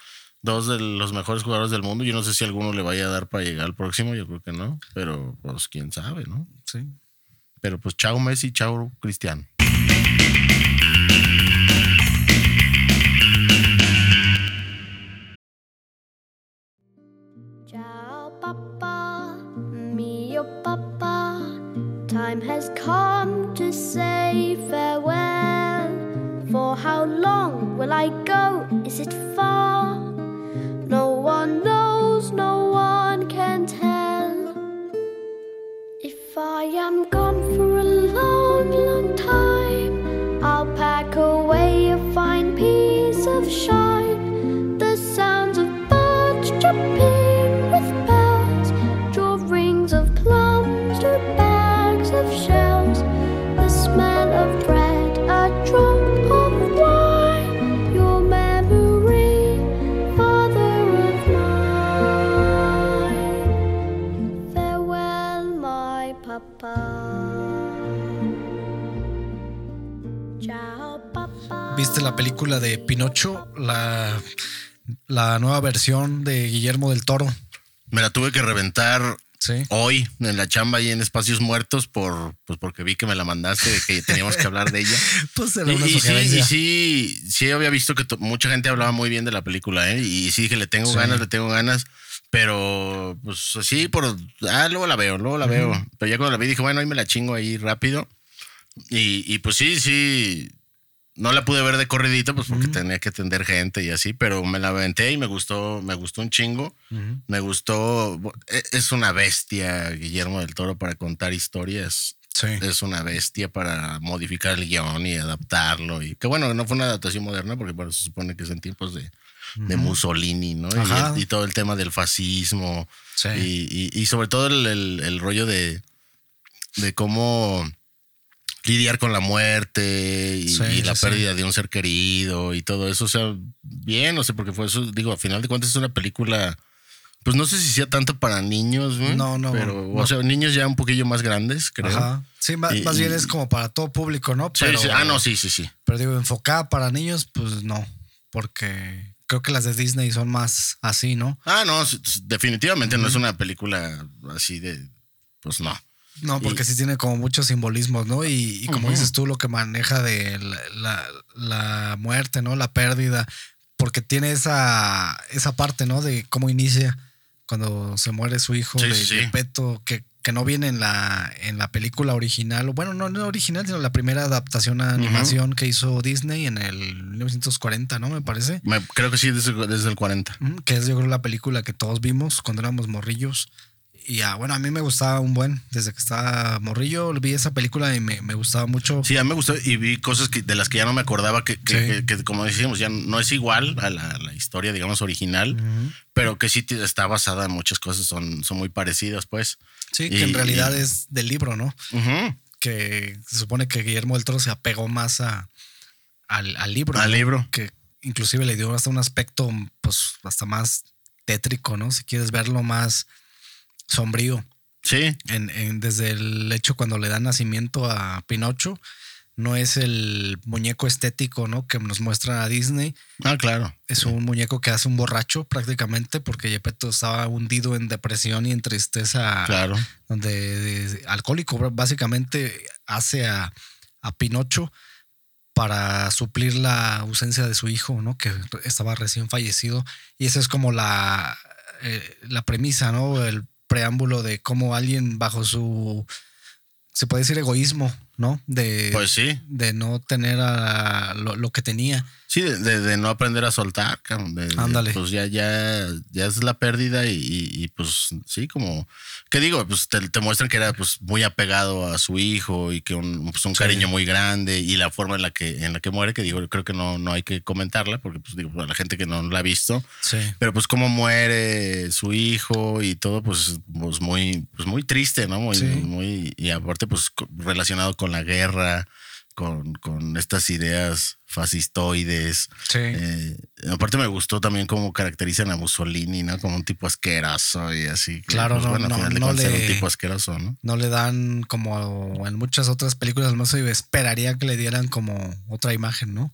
dos de los mejores jugadores del mundo. Yo no sé si alguno le vaya a dar para llegar al próximo, yo creo que no. Pero pues quién sabe, ¿no? Sí. Pero pues chao Messi, chao Cristiano. Ciao, Papa, mio Papa. Time has come to say farewell. For how long will I go? Is it far? No one knows, no one can tell. If I am gone for a long, long time, I'll pack away a fine piece of shine. The sounds of birds chirping ¿Viste la película de Pinocho? La, la nueva versión de Guillermo del Toro. Me la tuve que reventar Sí. hoy en la chamba y en Espacios Muertos por, pues porque vi que me la mandaste, que teníamos que hablar de ella. Pues era Y, una y sí, sugerencia. y sí, sí había visto que mucha gente hablaba muy bien de la película, ¿eh? Y sí dije, le tengo Sí. ganas, le tengo ganas. Pero, pues sí, por. Ah, luego la veo, luego la veo. Pero ya cuando la vi dije, bueno, ahí me la chingo ahí rápido. Y, y pues sí, sí. No la pude ver de corridito, pues porque tenía que atender gente y así, pero me la aventé y me gustó, me gustó un chingo. Me gustó. e- Es una bestia, Guillermo del Toro, para contar historias Sí. es una bestia para modificar el guion y adaptarlo. Y que bueno, no fue una adaptación moderna, porque bueno, se supone que es en tiempos de, de Mussolini, ¿no? Y, y todo el tema del fascismo. Sí. Y, y- y sobre todo el, el- el rollo de, de cómo lidiar con la muerte y, Sí, y la sí, sí. pérdida de un ser querido y todo eso. O sea, bien, no sé, porque fue eso, digo, a final de cuentas es una película. Pues no sé si sea tanto para niños, No, no, Pero, no. o sea, niños ya un poquillo más grandes, creo. Ajá. Sí, Y- más bien y- es como para todo público, ¿no? Sí, sí. Ah, no, sí, sí, sí. Pero digo, enfocada para niños, pues no. Porque creo que las de Disney son más así, ¿no? Ah, no, definitivamente no es una película así de. Pues no. No, porque Y- sí tiene como muchos simbolismos, ¿no? Y, y como dices tú, lo que maneja de la, la- la muerte, ¿no? La pérdida. Porque tiene esa, esa parte, ¿no? De cómo inicia cuando se muere su hijo Sí, de, sí, sí. de Peto, que, que no viene en la, en la película original. o Bueno, no, no original, sino la primera adaptación a animación que hizo Disney en el 1940, ¿no? Me parece. Me- creo que sí, desde, desde el 40. Mm, que es yo creo la película que todos vimos cuando éramos morrillos. Y ah, bueno, a mí me gustaba un buen, desde que estaba morrillo, vi esa película y me, me gustaba mucho. Sí, a mí me gustó y vi cosas que, de las que ya no me acordaba, que, que, Sí. que- que, como decíamos, ya no es igual a la, la historia, digamos, original, pero que sí está basada en muchas cosas, son, son muy parecidas, pues. Sí, que en realidad y- es del libro, ¿no? Que se supone que Guillermo del Toro se apegó más a, al, al libro. Al ¿no? libro. Que inclusive le dio hasta un aspecto, pues, hasta más tétrico, ¿no? Si quieres verlo más sombrío. Sí. En, en- desde el hecho cuando le dan nacimiento a Pinocho, no es el muñeco estético, ¿no? Que nos muestra a Disney. Ah, claro. Es un muñeco que hace un borracho prácticamente porque Gepetto estaba hundido en depresión y en tristeza. Claro. Donde alcohólico básicamente hace a, a Pinocho para suplir la ausencia de su hijo, ¿no? Que estaba recién fallecido. Y esa es como la, eh, la premisa, ¿no? El preámbulo de cómo alguien bajo su, se puede decir egoísmo, ¿no? De, Pues sí. de no tener a lo, lo que tenía. Sí, de, de- de no aprender a soltar, cabrón, Ándale. pues ya, ya, ya es la pérdida y, y- y, pues sí, como, ¿qué digo? Pues te, te muestran que era pues muy apegado a su hijo y que un, pues, un Sí. cariño muy grande y la forma en la que, en la que muere, que digo, yo creo que no, no hay que comentarla porque pues digo, para la gente que no la ha visto, Sí. pero pues cómo muere su hijo y todo, pues, pues muy, pues muy triste, ¿no? Muy, Sí. muy, y aparte, pues relacionado con la guerra, con, con estas ideas fascistoides. Sí. Eh, aparte me gustó también cómo caracterizan a Mussolini, ¿no? Como un tipo asqueroso y así. Claro, no, bueno, no, al final de no le- un tipo asqueroso, ¿no? no le dan como en muchas otras películas, al menos yo esperaría que le dieran como otra imagen, ¿no?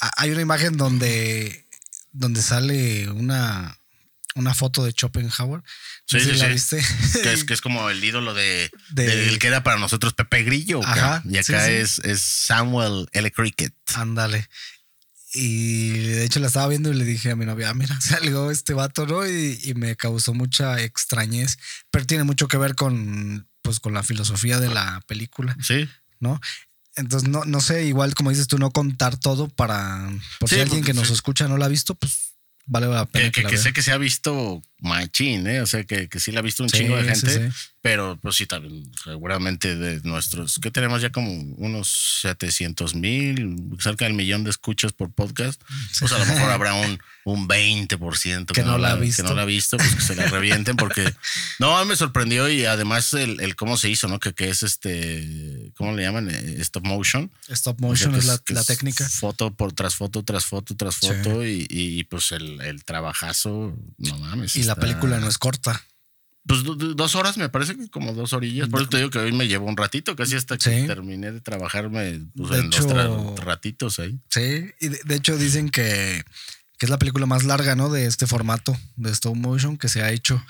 Ha- Hay una imagen donde, donde sale una, una foto de Schopenhauer. Sí, No sé sí, si la sí. viste. Que es, que es como el ídolo de, De- del que era para nosotros Pepe Grillo. Ajá, y acá. Es, es Samuel L. Cricket. Ándale. Y de hecho la estaba viendo y le dije a mi novia, "Ah, mira, salió este vato, ¿no? Y, y me causó mucha extrañez, pero tiene mucho que ver con, pues, con la filosofía de la película. Sí. ¿no? Entonces, no, no sé, igual como dices tú, no contar todo para, por si alguien que nos escucha no la ha visto, pues vale la pena Que, que, que, que sé que se ha visto machín, ¿eh? O sea, que, que sí la ha visto un Sí, chingo de gente. sí. Pero pues sí, también seguramente de nuestros, que tenemos ya como unos 700 mil, cerca del millón de escuchas por podcast. Pues a lo mejor habrá un, un 20% Que no la ha visto. Que no la ha visto, pues que se la revienten porque... No, me sorprendió y además el, el cómo se hizo, ¿no? Que, que es este, ¿cómo le llaman? Eh, Stop motion. Stop O sea, motion que es la, que la es técnica. Foto por tras foto, tras foto, tras foto. Y, y, pues el, el trabajazo, no mames. Y la película no es corta. Pues do- do- dos horas, me parece que como dos orillas. Por eso te digo que hoy me llevó un ratito, casi hasta que Sí. terminé de trabajarme pues, De en hecho- los ratitos ahí. Sí, y de, de hecho dicen que, que es la película más larga, ¿no? De este formato de stop motion que se ha hecho.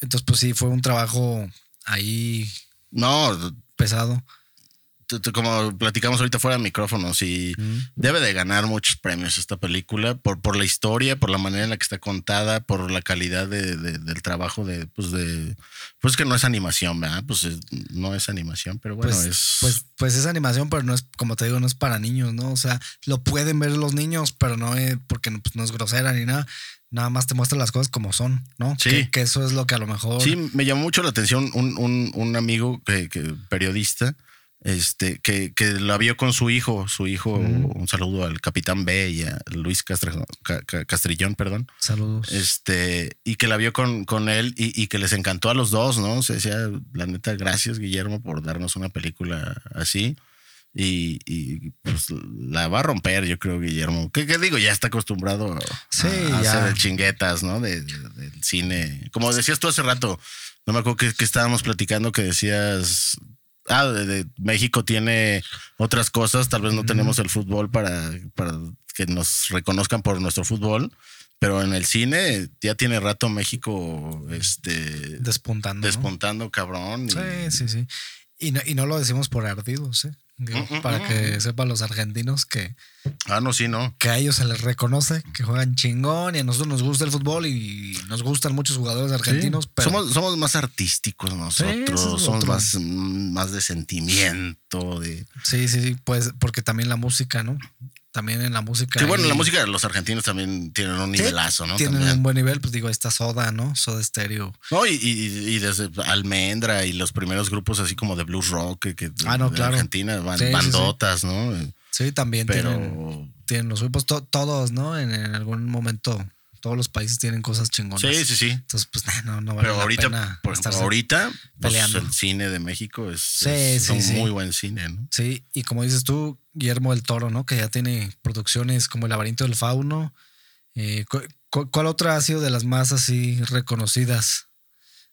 Entonces, pues sí, fue un trabajo ahí No, pesado. Como platicamos ahorita fuera de micrófonos, y debe de ganar muchos premios esta película por, por la historia, por la manera en la que está contada, por la calidad de- de- del trabajo de, pues de, pues que no es animación, ¿verdad? Pues es- no es animación, pero bueno, pues, es... pues, pues es animación, pero no es, como te digo, no es para niños, ¿no? O sea, lo pueden ver los niños, pero no es porque no, pues, no es grosera ni nada. Nada más te muestra las cosas como son, ¿no? Sí. Que, que eso es lo que a lo mejor. Sí, me llamó mucho la atención un, un- un amigo que, que- periodista este, que, que la vio con su hijo, su hijo, Mm. un saludo al capitán B y a Luis Castre- Castrillón, perdón, Saludos. este, y que la vio con, con él y, y que les encantó a los dos, ¿no? Se decía, la neta, gracias Guillermo por darnos una película así. Y, y, pues la va a romper, yo creo, Guillermo. ¿Qué, qué digo? Ya está acostumbrado a, Sí, a ya. hacer chinguetas, ¿no? De, de- del cine. Como decías tú hace rato, no me acuerdo que, que estábamos platicando que decías. Ah, de, de México tiene otras cosas. Tal vez no tenemos el fútbol para, para que nos reconozcan por nuestro fútbol. Pero en el cine ya tiene rato México este, Despuntando. ¿no? despuntando, cabrón. y- Sí, sí, sí. Y no, y no lo decimos por ardidos, ¿eh? Digo, para que sepan los argentinos que, Ah, no, sí, no. que a ellos se les reconoce que juegan chingón y a nosotros nos gusta el fútbol y nos gustan muchos jugadores argentinos, Sí. pero somos, somos más artísticos nosotros, es somos más, más de sentimiento, de... sí, sí, sí, pues porque también la música, ¿no? También en la música. Sí, bueno, ahí la música los argentinos también tienen un nivelazo, ¿no? Tienen También. un buen nivel, pues digo, esta Soda, ¿no? Soda Stereo. No, y, y- y desde Almendra y los primeros grupos así como de blues rock que, que- Ah, no, de claro. Argentina, ban- Sí, sí, sí. bandotas, ¿no? Sí, también tienen, Pero tienen los grupos, to- todos, ¿no? En, en algún momento, todos los países tienen cosas chingonas. sí, sí, sí. Entonces, pues no, no vale Pero la ahorita, pena por ejemplo, ahorita pues, peleando. el cine de México es, Sí, es sí, un sí. muy buen cine, ¿no? Sí, y como dices tú, Guillermo del Toro, ¿no? Que ya tiene producciones como El laberinto del fauno. Eh, cu- cu- ¿Cuál otra ha sido de las más así reconocidas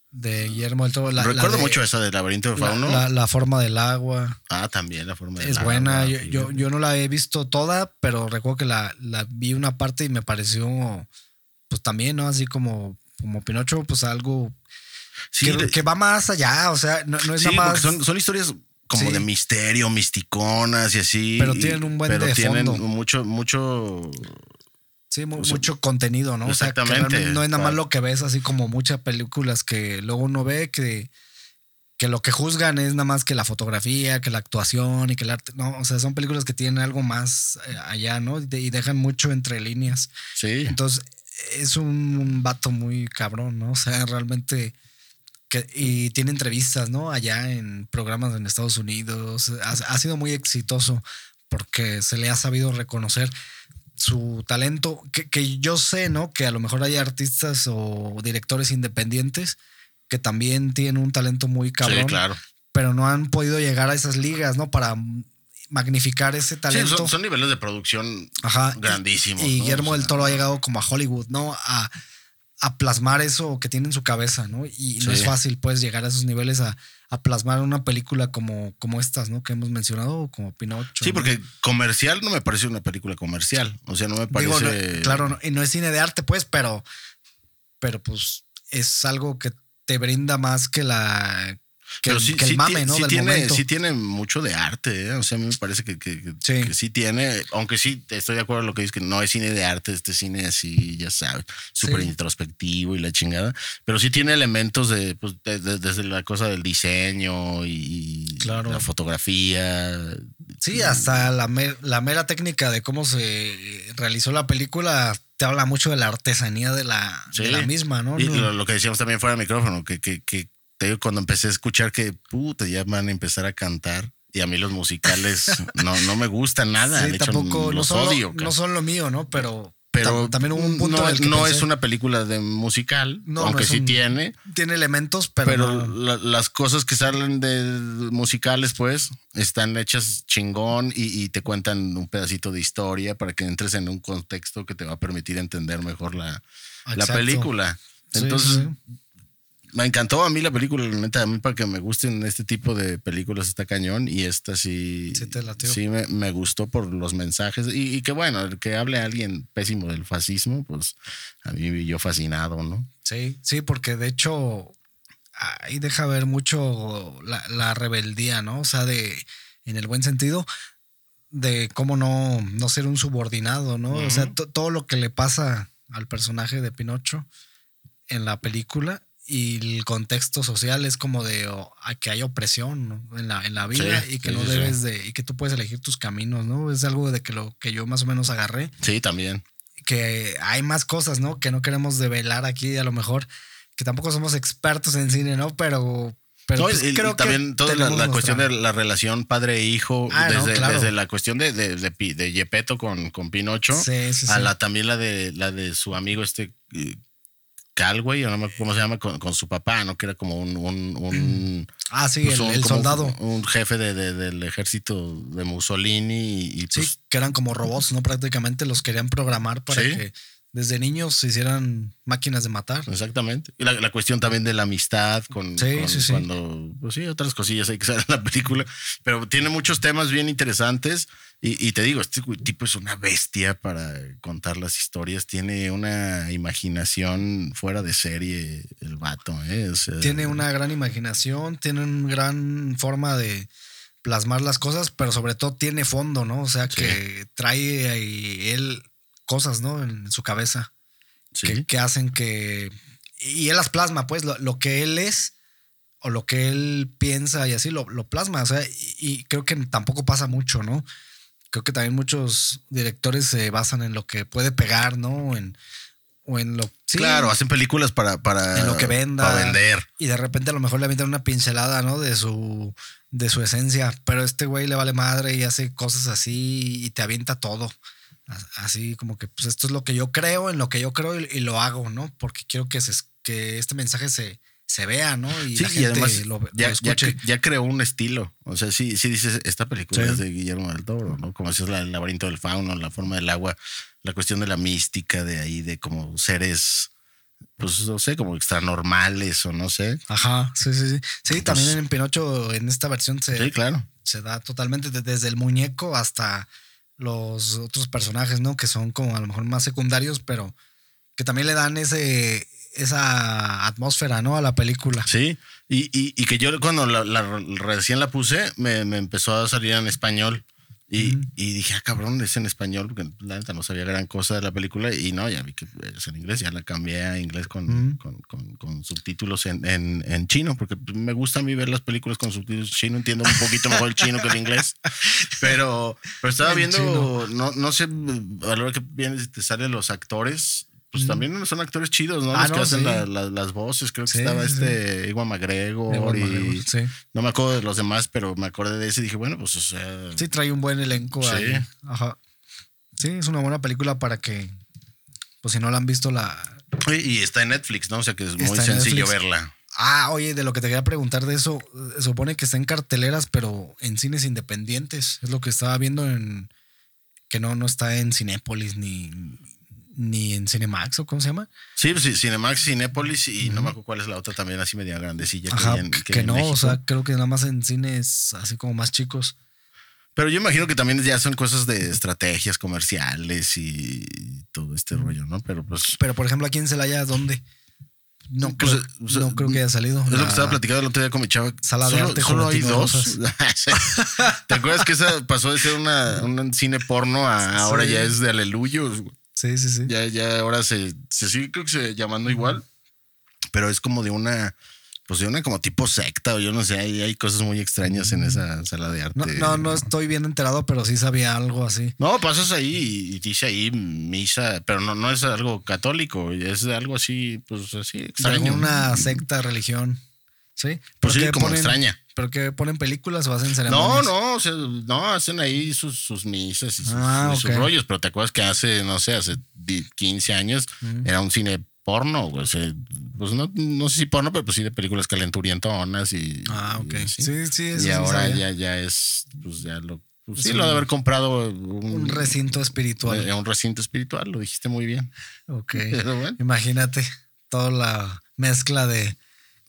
de Guillermo del Toro. La, la Recuerdo de- mucho esa del laberinto de la, fauno. la- la forma del agua. ah, también la forma de Es la- buena. Yo, yo, yo no la he visto toda, pero recuerdo que la, la vi una parte y me pareció, pues también, ¿no? Así como, como Pinocho, pues algo Sí, que, de- que va más allá. O sea, no, no es sí, nada más. son, son historias como Sí. de misterio, misticonas y así. Pero tienen un buen pero de tienen fondo. mucho, mucho. Sí, mu- O sea, mucho contenido, ¿no? O sea, que exactamente, no es nada más lo que ves, así como muchas películas que luego uno ve que, que lo que juzgan es nada más que la fotografía, que la actuación y que el arte. No, o sea, son películas que tienen algo más eh, allá, ¿no? Y dejan mucho entre líneas. Sí. Entonces, es un, un vato muy cabrón, ¿no? O sea, realmente. Que, y tiene entrevistas, ¿no? Allá en programas en Estados Unidos. Ha, ha sido muy exitoso porque se le ha sabido reconocer su talento. Que, que yo sé, ¿no? Que a lo mejor hay artistas o directores independientes que también tienen un talento muy cabrón, Sí, claro. pero no han podido llegar a esas ligas, ¿no? Para magnificar ese Sí, talento. son, son niveles de producción Ajá. grandísimos. Y. Guillermo del Toro ha llegado como a Hollywood, ¿no? A, a plasmar eso que tiene en su cabeza, ¿no? Y no Sí. es fácil, pues, llegar a esos niveles a, a plasmar una película como, como estas, ¿no? Que hemos mencionado, como Pinocho. Sí, ¿no? porque comercial no me parece una película comercial. O sea, no me parece. Digo, no- claro, no, y no es cine de arte, pues, pero, pero pues es algo que te brinda más que la que, Pero sí, que el sí mame, ¿no? sí Del tiene, momento. sí tiene mucho de arte, ¿eh? O sea, a mí me parece que, Sí. que sí tiene, aunque sí estoy de acuerdo en lo que dices, que no es cine de arte, este cine así, ya sabes, súper introspectivo y la chingada, pero sí tiene elementos de, pues, de- de- desde la cosa del diseño y, Claro. la fotografía. Sí, hasta la, mer- la mera técnica de cómo se realizó la película te habla mucho de la artesanía de la, de la misma, ¿no? Y lo, lo que decíamos también fuera del micrófono, que, que, que te digo, cuando empecé a escuchar que, puta, ya van a empezar a cantar. Y a mí los musicales no, no me gustan nada. Sí, de hecho, tampoco, no los son, lo- odio. no cabrón. son lo mío, ¿no? Pero, pero tam- también hubo un punto no, en el que no pensé, es una película de musical, No, no aunque sí un- tiene, tiene elementos, pero, pero, no- la- las cosas que salen de musicales, pues, están hechas chingón y, y te cuentan un pedacito de historia para que entres en un contexto que te va a permitir entender mejor la, la película. Sí, Entonces, sí. Me encantó a mí la película, la neta, a mí para que me gusten este tipo de películas está cañón y esta sí, Sí te latió. sí me, me gustó por los mensajes y, y que bueno, el que hable alguien pésimo del fascismo, pues a mí yo fascinado, ¿no? Sí, sí, porque de hecho ahí deja ver mucho la, la rebeldía, ¿no? O sea, de, en el buen sentido, de cómo no, no ser un subordinado, ¿no? O sea, todo lo que le pasa al personaje de Pinocho en la película y el contexto social es como de oh, a que hay opresión ¿no? en, la, en la vida Sí, y que sí, no sí. debes de, y que tú puedes elegir tus caminos, ¿no? Es algo de que lo que yo más o menos agarré Sí, también. que hay más cosas, ¿no? Que no queremos develar aquí, a lo mejor, que tampoco somos expertos en cine, ¿no? Pero, pero No, pues, y- y creo que también toda la, la cuestión de la relación padre-hijo, Ah, no, desde, claro. desde la cuestión de, de, de, de Gepetto con, con Pinocho, Sí, sí, sí. a la también la de la de su amigo este Calway, o no me acuerdo cómo se llama, con, con su papá, ¿no? Que era como un, un, un, Ah, sí, pues, el, un- soldado. Un, jefe de, de- del ejército de Mussolini y, y, Sí, pues que eran como robots, ¿no? Prácticamente los querían programar para Sí. que desde niños se hicieran máquinas de matar. Exactamente. Y la, la cuestión también de la amistad con, Sí, con- sí, sí. cuando, pues sí, otras cosillas hay que saber en la película, pero tiene muchos temas bien interesantes y, y te digo, este tipo es una bestia para contar las historias, tiene una imaginación fuera de serie el vato, ¿eh? O sea, Tiene una gran imaginación, tiene una gran forma de plasmar las cosas, pero sobre todo tiene fondo, ¿no? O sea, que trae ahí él cosas, ¿no? En su cabeza. sí. que, que hacen que. Y él las plasma, pues, lo, lo que él es o lo que él piensa y así lo, lo plasma. O sea, y, y creo que tampoco pasa mucho, ¿no? Creo que también muchos directores se basan en lo que puede pegar, ¿no? O en, o en lo. sí, Claro, hacen películas para, para, En lo que venda. para vender. Y de repente a lo mejor le avientan una pincelada, ¿no? De su, de su esencia. Pero este güey le vale madre y hace cosas así y te avienta todo. As- Así como que, pues esto es lo que yo creo, en lo que yo creo y, y lo hago, ¿no? Porque quiero que, se, que este mensaje se, se vea, ¿no? Y Sí, la y además lo, lo ya, ya, cre- ya creó un estilo. O sea, sí, sí dices, esta película Sí. es de Guillermo del Toro, ¿no? Como si es la- el laberinto del fauno, la forma del agua, la cuestión de la mística de ahí, de como seres pues no sé, como extranormales o no sé. Ajá, sí, sí, sí. Sí, también en Pinocho, en esta versión se, Sí, claro. se da totalmente de- desde el muñeco hasta los otros personajes, ¿no? Que son como a lo mejor más secundarios, pero que también le dan ese esa atmósfera, ¿no? A la película. Sí, y, y, que yo cuando la- recién la puse, me, me empezó a salir en español. Y, y dije, ah, cabrón, es en español, porque la neta no sabía gran cosa de la película. Y no, ya vi que es en inglés, ya la cambié a inglés con, Mm. con, con- con subtítulos en, en, en chino, porque me gusta a mí ver las películas con subtítulos chino. Entiendo un poquito mejor el chino que el inglés. Pero, pero estaba En viendo, no, no sé, a la hora que vienes y te salen los actores. Pues también son actores chidos, ¿no? Ah, los que hacen sí. la- la- las voces. Creo que Sí, estaba sí, este Iwan McGregor y McGregor, no me acuerdo de los demás, pero me acordé de ese y dije, bueno, pues o sea, Sí, trae un buen elenco Sí. ahí. Ajá. Sí, es una buena película para que, pues si no la han visto, la. y, está en Netflix, ¿no? O sea que es muy sencillo Netflix. verla. Ah, oye, de lo que te quería preguntar de eso, eh, supone que está en carteleras, pero en cines independientes. Es lo que estaba viendo en. Que no, no está en Cinépolis ni, ni en Cinemax o cómo se llama. Sí, pues sí, Cinemax, Cinépolis y no me acuerdo cuál es la otra también así media grandecilla. que Ajá, en- que, que en no, o sea, creo que nada más en cines así como más chicos. Pero yo imagino que también ya son cosas de estrategias comerciales y todo este rollo, ¿no? Pero pues Pero por ejemplo, aquí en Celaya, ¿dónde? No Pues, creo, o sea, no creo que haya salido. Es lo que estaba platicando el otro día con mi chava. Sala de solo, arte solo hay dos. ¿Te acuerdas que esa pasó de ser una, un cine porno a ahora Sí. ya es de aleluyos? Sí, sí, sí. Ya, ya ahora se, se sigue creo que se llamando igual, pero es como de una, pues de una como tipo secta o yo no sé, hay, hay cosas muy extrañas en esa sala de arte. No, no, no estoy bien enterado, pero sí sabía algo así. No, pasas ahí y dice ahí misa, pero no, no es algo católico, es algo así, pues así De extraño. una secta, religión. Sí. Pues ¿Pero sí, como ponen- extraña. ¿Pero que ponen películas o hacen No, ceremonias? no, o sea, no, hacen ahí sus, sus misas y sus, Ah, y sus rollos, pero te acuerdas que hace, no sé, hace di- 15 años era un cine porno, o sea, pues no, no sé si porno, pero pues sí de películas calenturientonas y. Ah, y ok. así. Sí, sí, eso y ahora ya, ya es, pues ya lo. pues Es sí, lo de haber comprado un, Un recinto espiritual. eh, un recinto espiritual, lo dijiste muy bien. ok. Bueno, Imagínate toda la mezcla de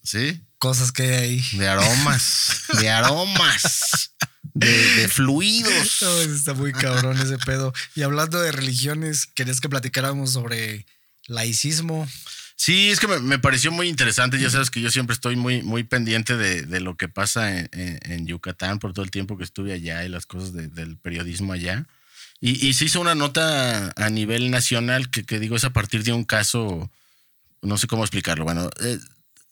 sí, cosas que hay ahí. de aromas, de aromas, de, de fluidos. No, está muy cabrón ese pedo. Y hablando de religiones, ¿querías que platicáramos sobre laicismo? Sí, es que me, me pareció muy interesante. Ya sabes que yo siempre estoy muy, muy pendiente de, de lo que pasa en, en- en Yucatán por todo el tiempo que estuve allá y las cosas de- del periodismo allá. Y, y se hizo una nota a nivel nacional que, que digo es a partir de un caso, no sé cómo explicarlo. Bueno, eh,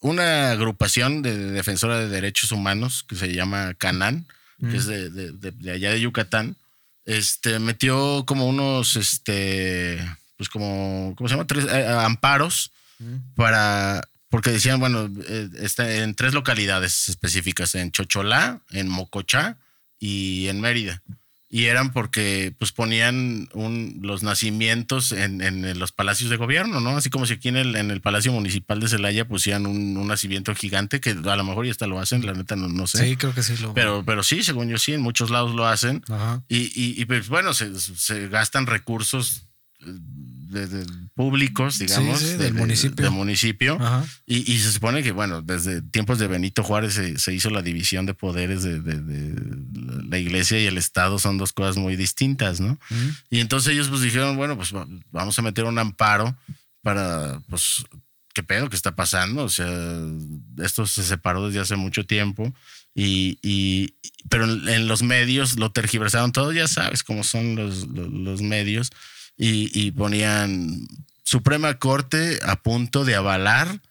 una agrupación de, de defensora de derechos humanos que se llama Canán, que es de, de- allá de Yucatán, este, metió como unos, este, pues como, ¿cómo se llama? Tres eh, amparos para, porque decían, bueno, eh, está en tres localidades específicas, en Chocholá, en Mocochá y en Mérida. Y eran porque pues ponían un, los nacimientos en, en los palacios de gobierno, ¿no? Así como si aquí en el, en el Palacio Municipal de Celaya pusieran un, un nacimiento gigante, que a lo mejor ya hasta lo hacen, la neta no, no sé. Sí, creo que sí lo. Pero, pero sí, según yo sí, en muchos lados lo hacen. Ajá. Y, y, y, pues bueno, se, se gastan recursos eh, de- de públicos, digamos, sí, de- del de- municipio. del municipio. Y, y se supone que, bueno, desde tiempos de Benito Juárez se, se hizo la división de poderes de, la iglesia y el Estado, son dos cosas muy distintas, ¿no? Ujú. Y entonces ellos pues dijeron, bueno, pues va- vamos a meter un amparo para, pues, ¿qué pedo que está pasando? O sea, esto se separó desde hace mucho tiempo y, y- pero en, en los medios lo tergiversaron todo, ya sabes cómo son los, los, los medios y, y ponían Suprema Corte a punto de avalar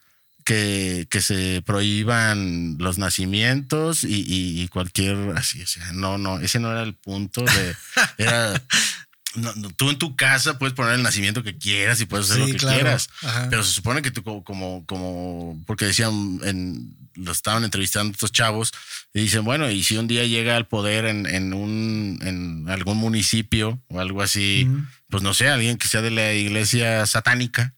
que, que se prohíban los nacimientos y, cualquier así, o sea, no, no, ese no era el punto de, era, no, no, tú en tu casa puedes poner el nacimiento que quieras y puedes hacer Sí, lo que claro. quieras, Ajá. pero se supone que tú como, como, porque decían, en, lo estaban entrevistando estos chavos y dicen, bueno, y si un día llega al poder en, en un, en algún municipio o algo así, pues no sé, alguien que sea de la iglesia satánica.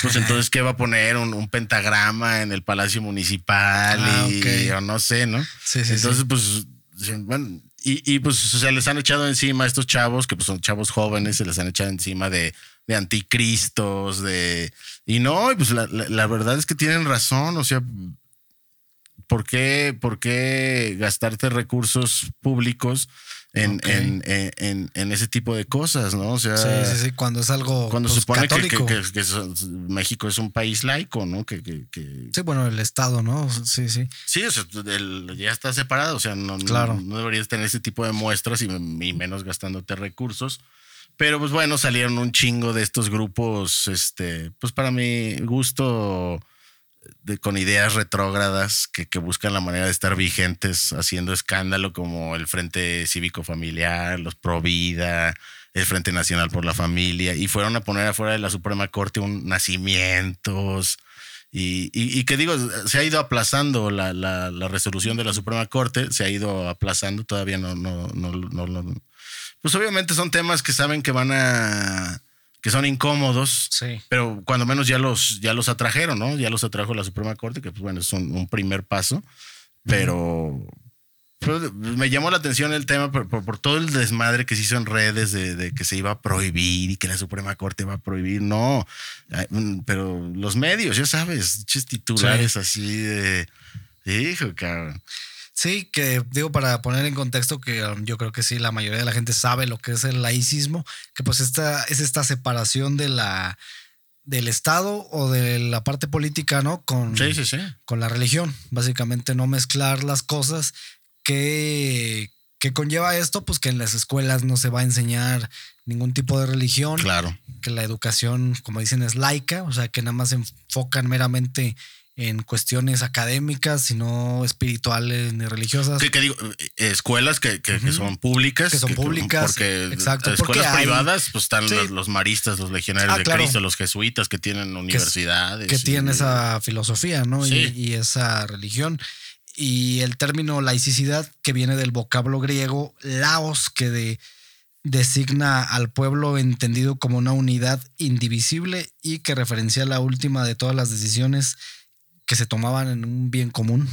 Pues entonces, ¿qué va a poner? Un, un pentagrama en el Palacio Municipal Ah, y o no sé, ¿no? Sí, sí, entonces, pues, bueno, y, pues se les han echado encima a estos chavos, que pues son chavos jóvenes, se les han echado encima de, de anticristos, de... Y no, pues la, la- la verdad es que tienen razón, o sea, ¿por qué, por qué gastarte recursos públicos en, en, en- en- en ese tipo de cosas, no? O sea, Sí, sí, sí, cuando es algo cuando pues, se supone que, que- que- que México es un país laico, ¿no? Que, que- que- Sí, bueno, el Estado, ¿no? Sí, sí. Sí, o sea, el- ya está separado, o sea, no, no- Claro. no, deberías tener ese tipo de muestras y, y menos gastándote recursos. Pero pues bueno, salieron un chingo de estos grupos, este, pues para mi gusto, de, con ideas retrógradas que, que buscan la manera de estar vigentes haciendo escándalo como el Frente Cívico Familiar, los Pro Vida, el Frente Nacional por la Familia, y fueron a poner afuera de la Suprema Corte un nacimientos. Y, y- y que digo, se ha ido aplazando la, la- la resolución de la Suprema Corte, se ha ido aplazando, todavía no, no, no, no, no- Pues obviamente son temas que saben que van a. que son incómodos, Sí. pero cuando menos ya los, ya los atrajeron, ¿no? Ya los atrajo la Suprema Corte, que pues bueno, es un, un primer paso, pero. pero me llamó la atención el tema por, por- por todo el desmadre que se hizo en redes de, de que se iba a prohibir y que la Suprema Corte va a prohibir. No, mm, pero los medios, ya sabes, titulares así de. Hijo, cabrón. Sí, que digo para poner en contexto que um, yo creo que sí, la mayoría de la gente sabe lo que es el laicismo, que pues esta es esta separación de la del Estado o de la parte política, ¿no? Con, Sí, sí, sí. con la religión. Básicamente no mezclar las cosas que, que conlleva esto, pues que en las escuelas no se va a enseñar ningún tipo de religión, Claro. que la educación, como dicen, es laica, o sea, que nada más se enfocan meramente en cuestiones académicas, sino espirituales ni religiosas. Que, que digo, escuelas que, que- son públicas. Que son públicas, Porque exacto, escuelas porque hay- privadas, pues están Sí. los, los maristas, los legionarios Ah, de claro. Cristo, los jesuitas que tienen universidades. que y- tiene esa filosofía, ¿no? Y- Sí. Y, esa religión. Y el término laicidad, que viene del vocablo griego laos, que de- designa al pueblo entendido como una unidad indivisible y que referencia la última de todas las decisiones que se tomaban en un bien común.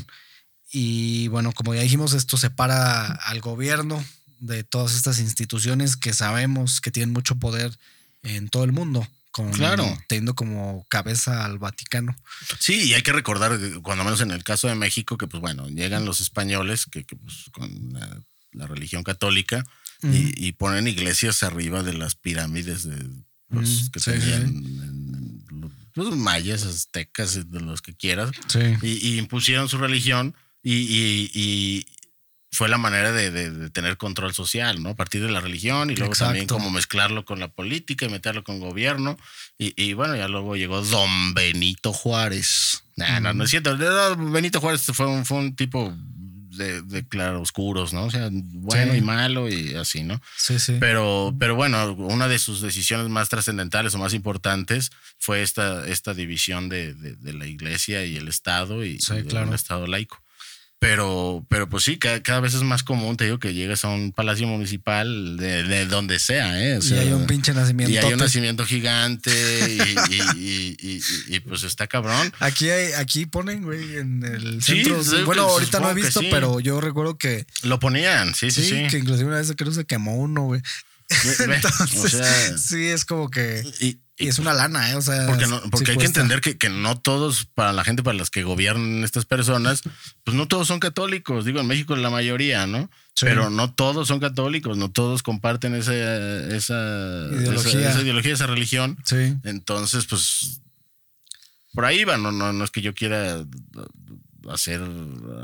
Y bueno, como ya dijimos, esto separa al gobierno de todas estas instituciones que sabemos que tienen mucho poder en todo el mundo, con, Claro. teniendo como cabeza al Vaticano. Sí, y hay que recordar, cuando menos en el caso de México, que pues bueno, llegan los españoles que, que, pues, con la, la religión católica y, y ponen iglesias arriba de las pirámides de, pues, que sí, tenían sí. en- los mayas, aztecas, de los que quieras. Sí. y, y impusieron su religión y, y- y fue la manera de, de- de tener control social, ¿no? A partir de la religión y luego también Exacto. como mezclarlo con la política y meterlo con gobierno. Y, y bueno, ya luego llegó Don Benito Juárez. Nah, no, no es cierto. Benito Juárez fue un, fue un tipo de, de claroscuros, ¿no? O sea, bueno Sí. y malo y así, ¿no? Sí, sí. Pero, pero bueno, una de sus decisiones más trascendentales o más importantes fue esta, esta división de, de- de la iglesia y el Estado y, Sí, y claro. un Estado laico. Pero, pero pues sí, cada, cada vez es más común, te digo, que llegues a un palacio municipal de, de donde sea, ¿eh? O y hay un pinche nacimiento. y hay un nacimiento gigante y, y- y- y- y- y, pues está cabrón. Aquí hay, aquí ponen, güey, en el centro. sí, bueno, pues, ahorita no he visto, sí. pero yo recuerdo que Lo ponían, sí, sí, sí, sí. que inclusive una vez creo que se quemó uno, güey. Entonces, o sea, sí, es como que. y- Y es una lana, ¿eh? O sea. Porque, no- sí porque hay que entender que, que no todos, para la gente para las que gobiernan estas personas, pues no todos son católicos. Digo, en México la mayoría, ¿no? Sí. Pero no todos son católicos, no todos comparten esa, esa Ideología. esa, esa ideología, esa religión. Sí. Entonces, pues por ahí va. No, no, no es que yo quiera hacer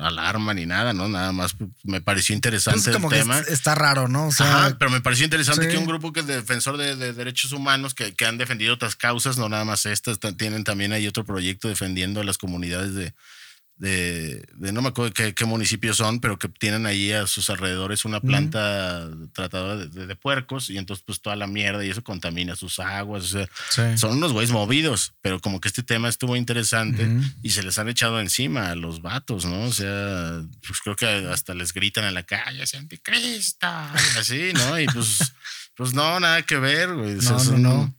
alarma ni nada, ¿no? Nada más me pareció interesante Pues como el que tema. es- está raro, ¿no? O sea, Ajá, pero me pareció interesante sí. que un grupo que es defensor de, de derechos humanos que, que han defendido otras causas, no nada más estas, ta- tienen también hay otro proyecto defendiendo a las comunidades de, de, de no me acuerdo qué, qué municipios son, pero que tienen ahí a sus alrededores una planta tratadora de, de- de puercos y entonces pues toda la mierda y eso contamina sus aguas. O sea, sí. son unos güeyes movidos, pero como que este tema estuvo interesante y se les han echado encima a los vatos, ¿no? O sea, pues creo que hasta les gritan en la calle, "Es anticristo, y así, ¿no? Y pues, pues no, nada que ver, güey. O sea, No, no, son- no.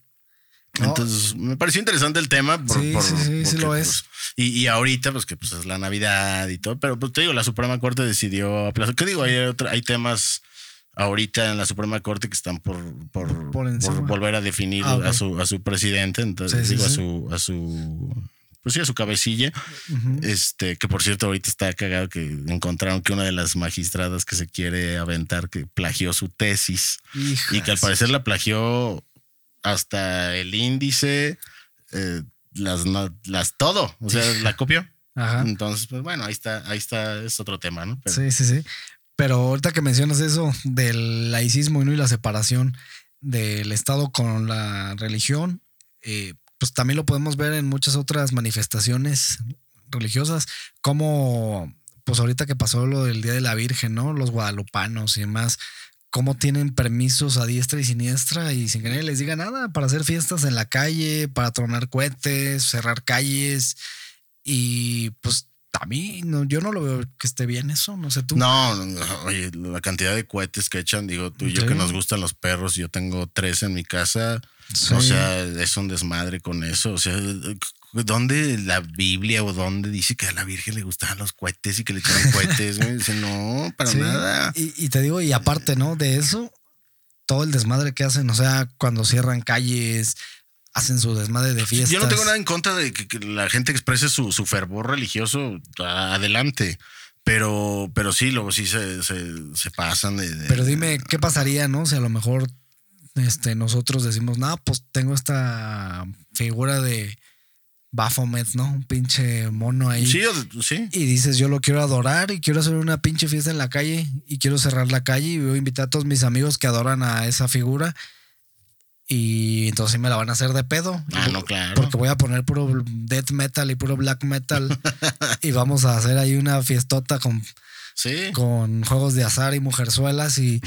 No. Entonces, me pareció interesante el tema. Por, Sí, por- sí, sí, lo es. pues, y, y ahorita, pues que pues es la Navidad y todo, pero pues te digo, la Suprema Corte decidió aplazar. ¿Qué digo? Hay, otra- hay temas ahorita en la Suprema Corte que están por, por, Por por encima. volver a definir Ah, a, su, a su presidente, entonces Sí, sí, digo, a su, a su pues sí, a su cabecilla. Este, que por cierto, ahorita está cagado que encontraron que una de las magistradas que se quiere aventar que plagió su tesis y que al parecer la plagió hasta el índice, eh, las, las todo, o sea, la copió. Ajá. Entonces, pues bueno, ahí está, ahí está, es otro tema, ¿no? Pero- Sí, sí, sí. Pero ahorita que mencionas eso del laicismo ¿no? y la separación del Estado con la religión, eh, pues también lo podemos ver en muchas otras manifestaciones religiosas, como pues ahorita que pasó lo del Día de la Virgen, ¿no? Los guadalupanos y demás, cómo tienen permisos a diestra y siniestra y sin que nadie les diga nada para hacer fiestas en la calle, para tronar cohetes, cerrar calles y pues a mí no, yo no lo veo que esté bien eso, no sé tú. No, no, oye, la cantidad de cohetes que echan, digo, tú y yo Sí. que nos gustan los perros, yo tengo tres en mi casa, Sí. o sea, es un desmadre con eso, o sea, ¿dónde la Biblia o dónde dice que a la Virgen le gustaban los cohetes y que le echaban cohetes? güey? Dice, no, para Sí, nada. Y, y te digo, y aparte, ¿no? De eso, todo el desmadre que hacen, o sea, cuando cierran calles, hacen su desmadre de fiestas. Yo no tengo nada en contra de que, que la gente exprese su, su fervor religioso adelante. Pero, pero sí, luego sí se, se, se pasan de, de- Pero dime, ¿qué pasaría, no? Si a lo mejor este, nosotros decimos, no, pues tengo esta figura de Baphomet, ¿no? Un pinche mono ahí. Sí, sí. Y dices, yo lo quiero adorar y quiero hacer una pinche fiesta en la calle y quiero cerrar la calle y voy a invitar a todos mis amigos que adoran a esa figura. Y entonces sí me la van a hacer de pedo. Ah, no, claro. Porque voy a poner puro death metal y puro black metal. y vamos a hacer ahí una fiestota con, Sí. con juegos de azar y mujerzuelas y,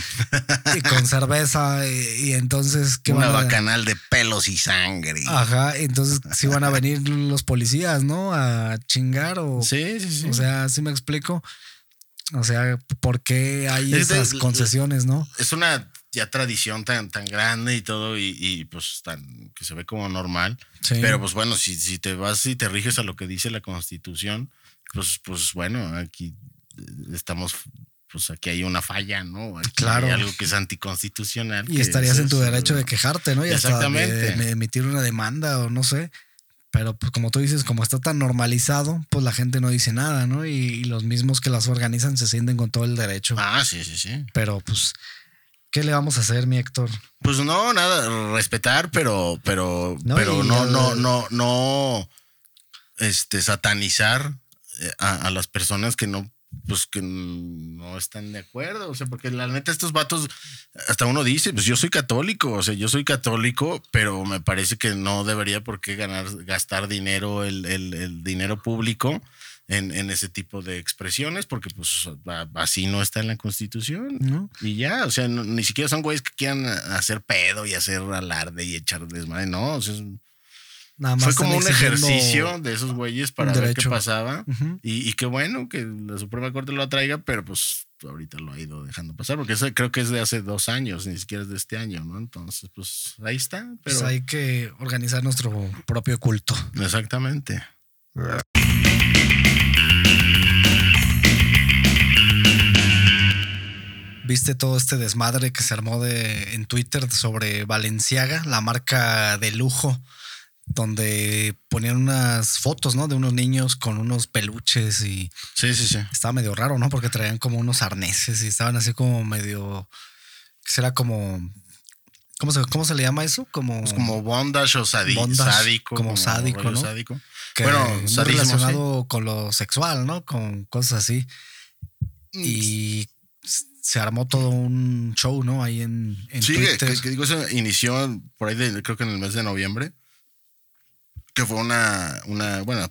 y con cerveza. Y, y entonces, ¿qué Una bacanal de pelos y sangre. Ajá, entonces sí van a venir los policías, ¿no? A chingar o... Sí, sí, sí. O sea, sí me explico. O sea, ¿por qué hay Es de- esas concesiones, no? es una ya tradición tan, tan grande y todo, y, y, pues tan que se ve como normal. Sí. Pero pues bueno, si, si te vas y te riges a lo que dice la constitución, pues, pues bueno, aquí estamos, pues aquí hay una falla, ¿no? Aquí Claro. Hay algo que es anticonstitucional. y estarías es en tu derecho de quejarte, ¿no? Y hasta de- Exactamente. de emitir una demanda o no sé. Pero pues como tú dices, como está tan normalizado, pues la gente no dice nada, ¿no? Y, y los mismos que las organizan se sienten con todo el derecho. Ah, sí, sí, sí. Pero pues, ¿qué le vamos a hacer, mi Héctor? Pues no, nada, respetar, pero, pero, No, pero no, el- no, no, no, este, satanizar eh, a, a las personas que no, pues que no están de acuerdo. O sea, porque la neta, estos vatos, hasta uno dice, pues yo soy católico, o sea, yo soy católico, pero me parece que no debería por qué ganar, gastar dinero, el, el- el dinero público. En, en ese tipo de expresiones, porque pues así no está en la constitución. ¿No? Y ya, o sea, no- ni siquiera son güeyes que quieran hacer pedo y hacer alarde y echar desmadre, no. O sea, es- Nada más fue como un ejercicio de esos güeyes para ver qué pasaba. Y, y qué bueno que la Suprema Corte lo traiga, pero pues ahorita lo ha ido dejando pasar, porque eso creo que es de hace dos años, ni siquiera es de este año, ¿no? Entonces, pues ahí está. Pero Pues hay que organizar nuestro propio culto. exactamente. ¿Viste todo este desmadre que se armó de, en Twitter sobre Valenciaga, la marca de lujo, donde ponían unas fotos, ¿no? De unos niños con unos peluches y Sí, sí, sí. estaba medio raro, ¿no? Porque traían como unos arneses y estaban así como medio, que será como, ¿cómo se, cómo se le llama eso? Como, Pues como bondage o sadi- Bondage, sádico. como sádico, rollo ¿no? sádico. que bueno, sadismo, relacionado con lo sexual, ¿no? Con cosas así. Y se armó todo un show, ¿no? Ahí en, en Sí, Twitter. que- que digo, eso inició por ahí, de, creo que en el mes de noviembre, que fue una, una bueno,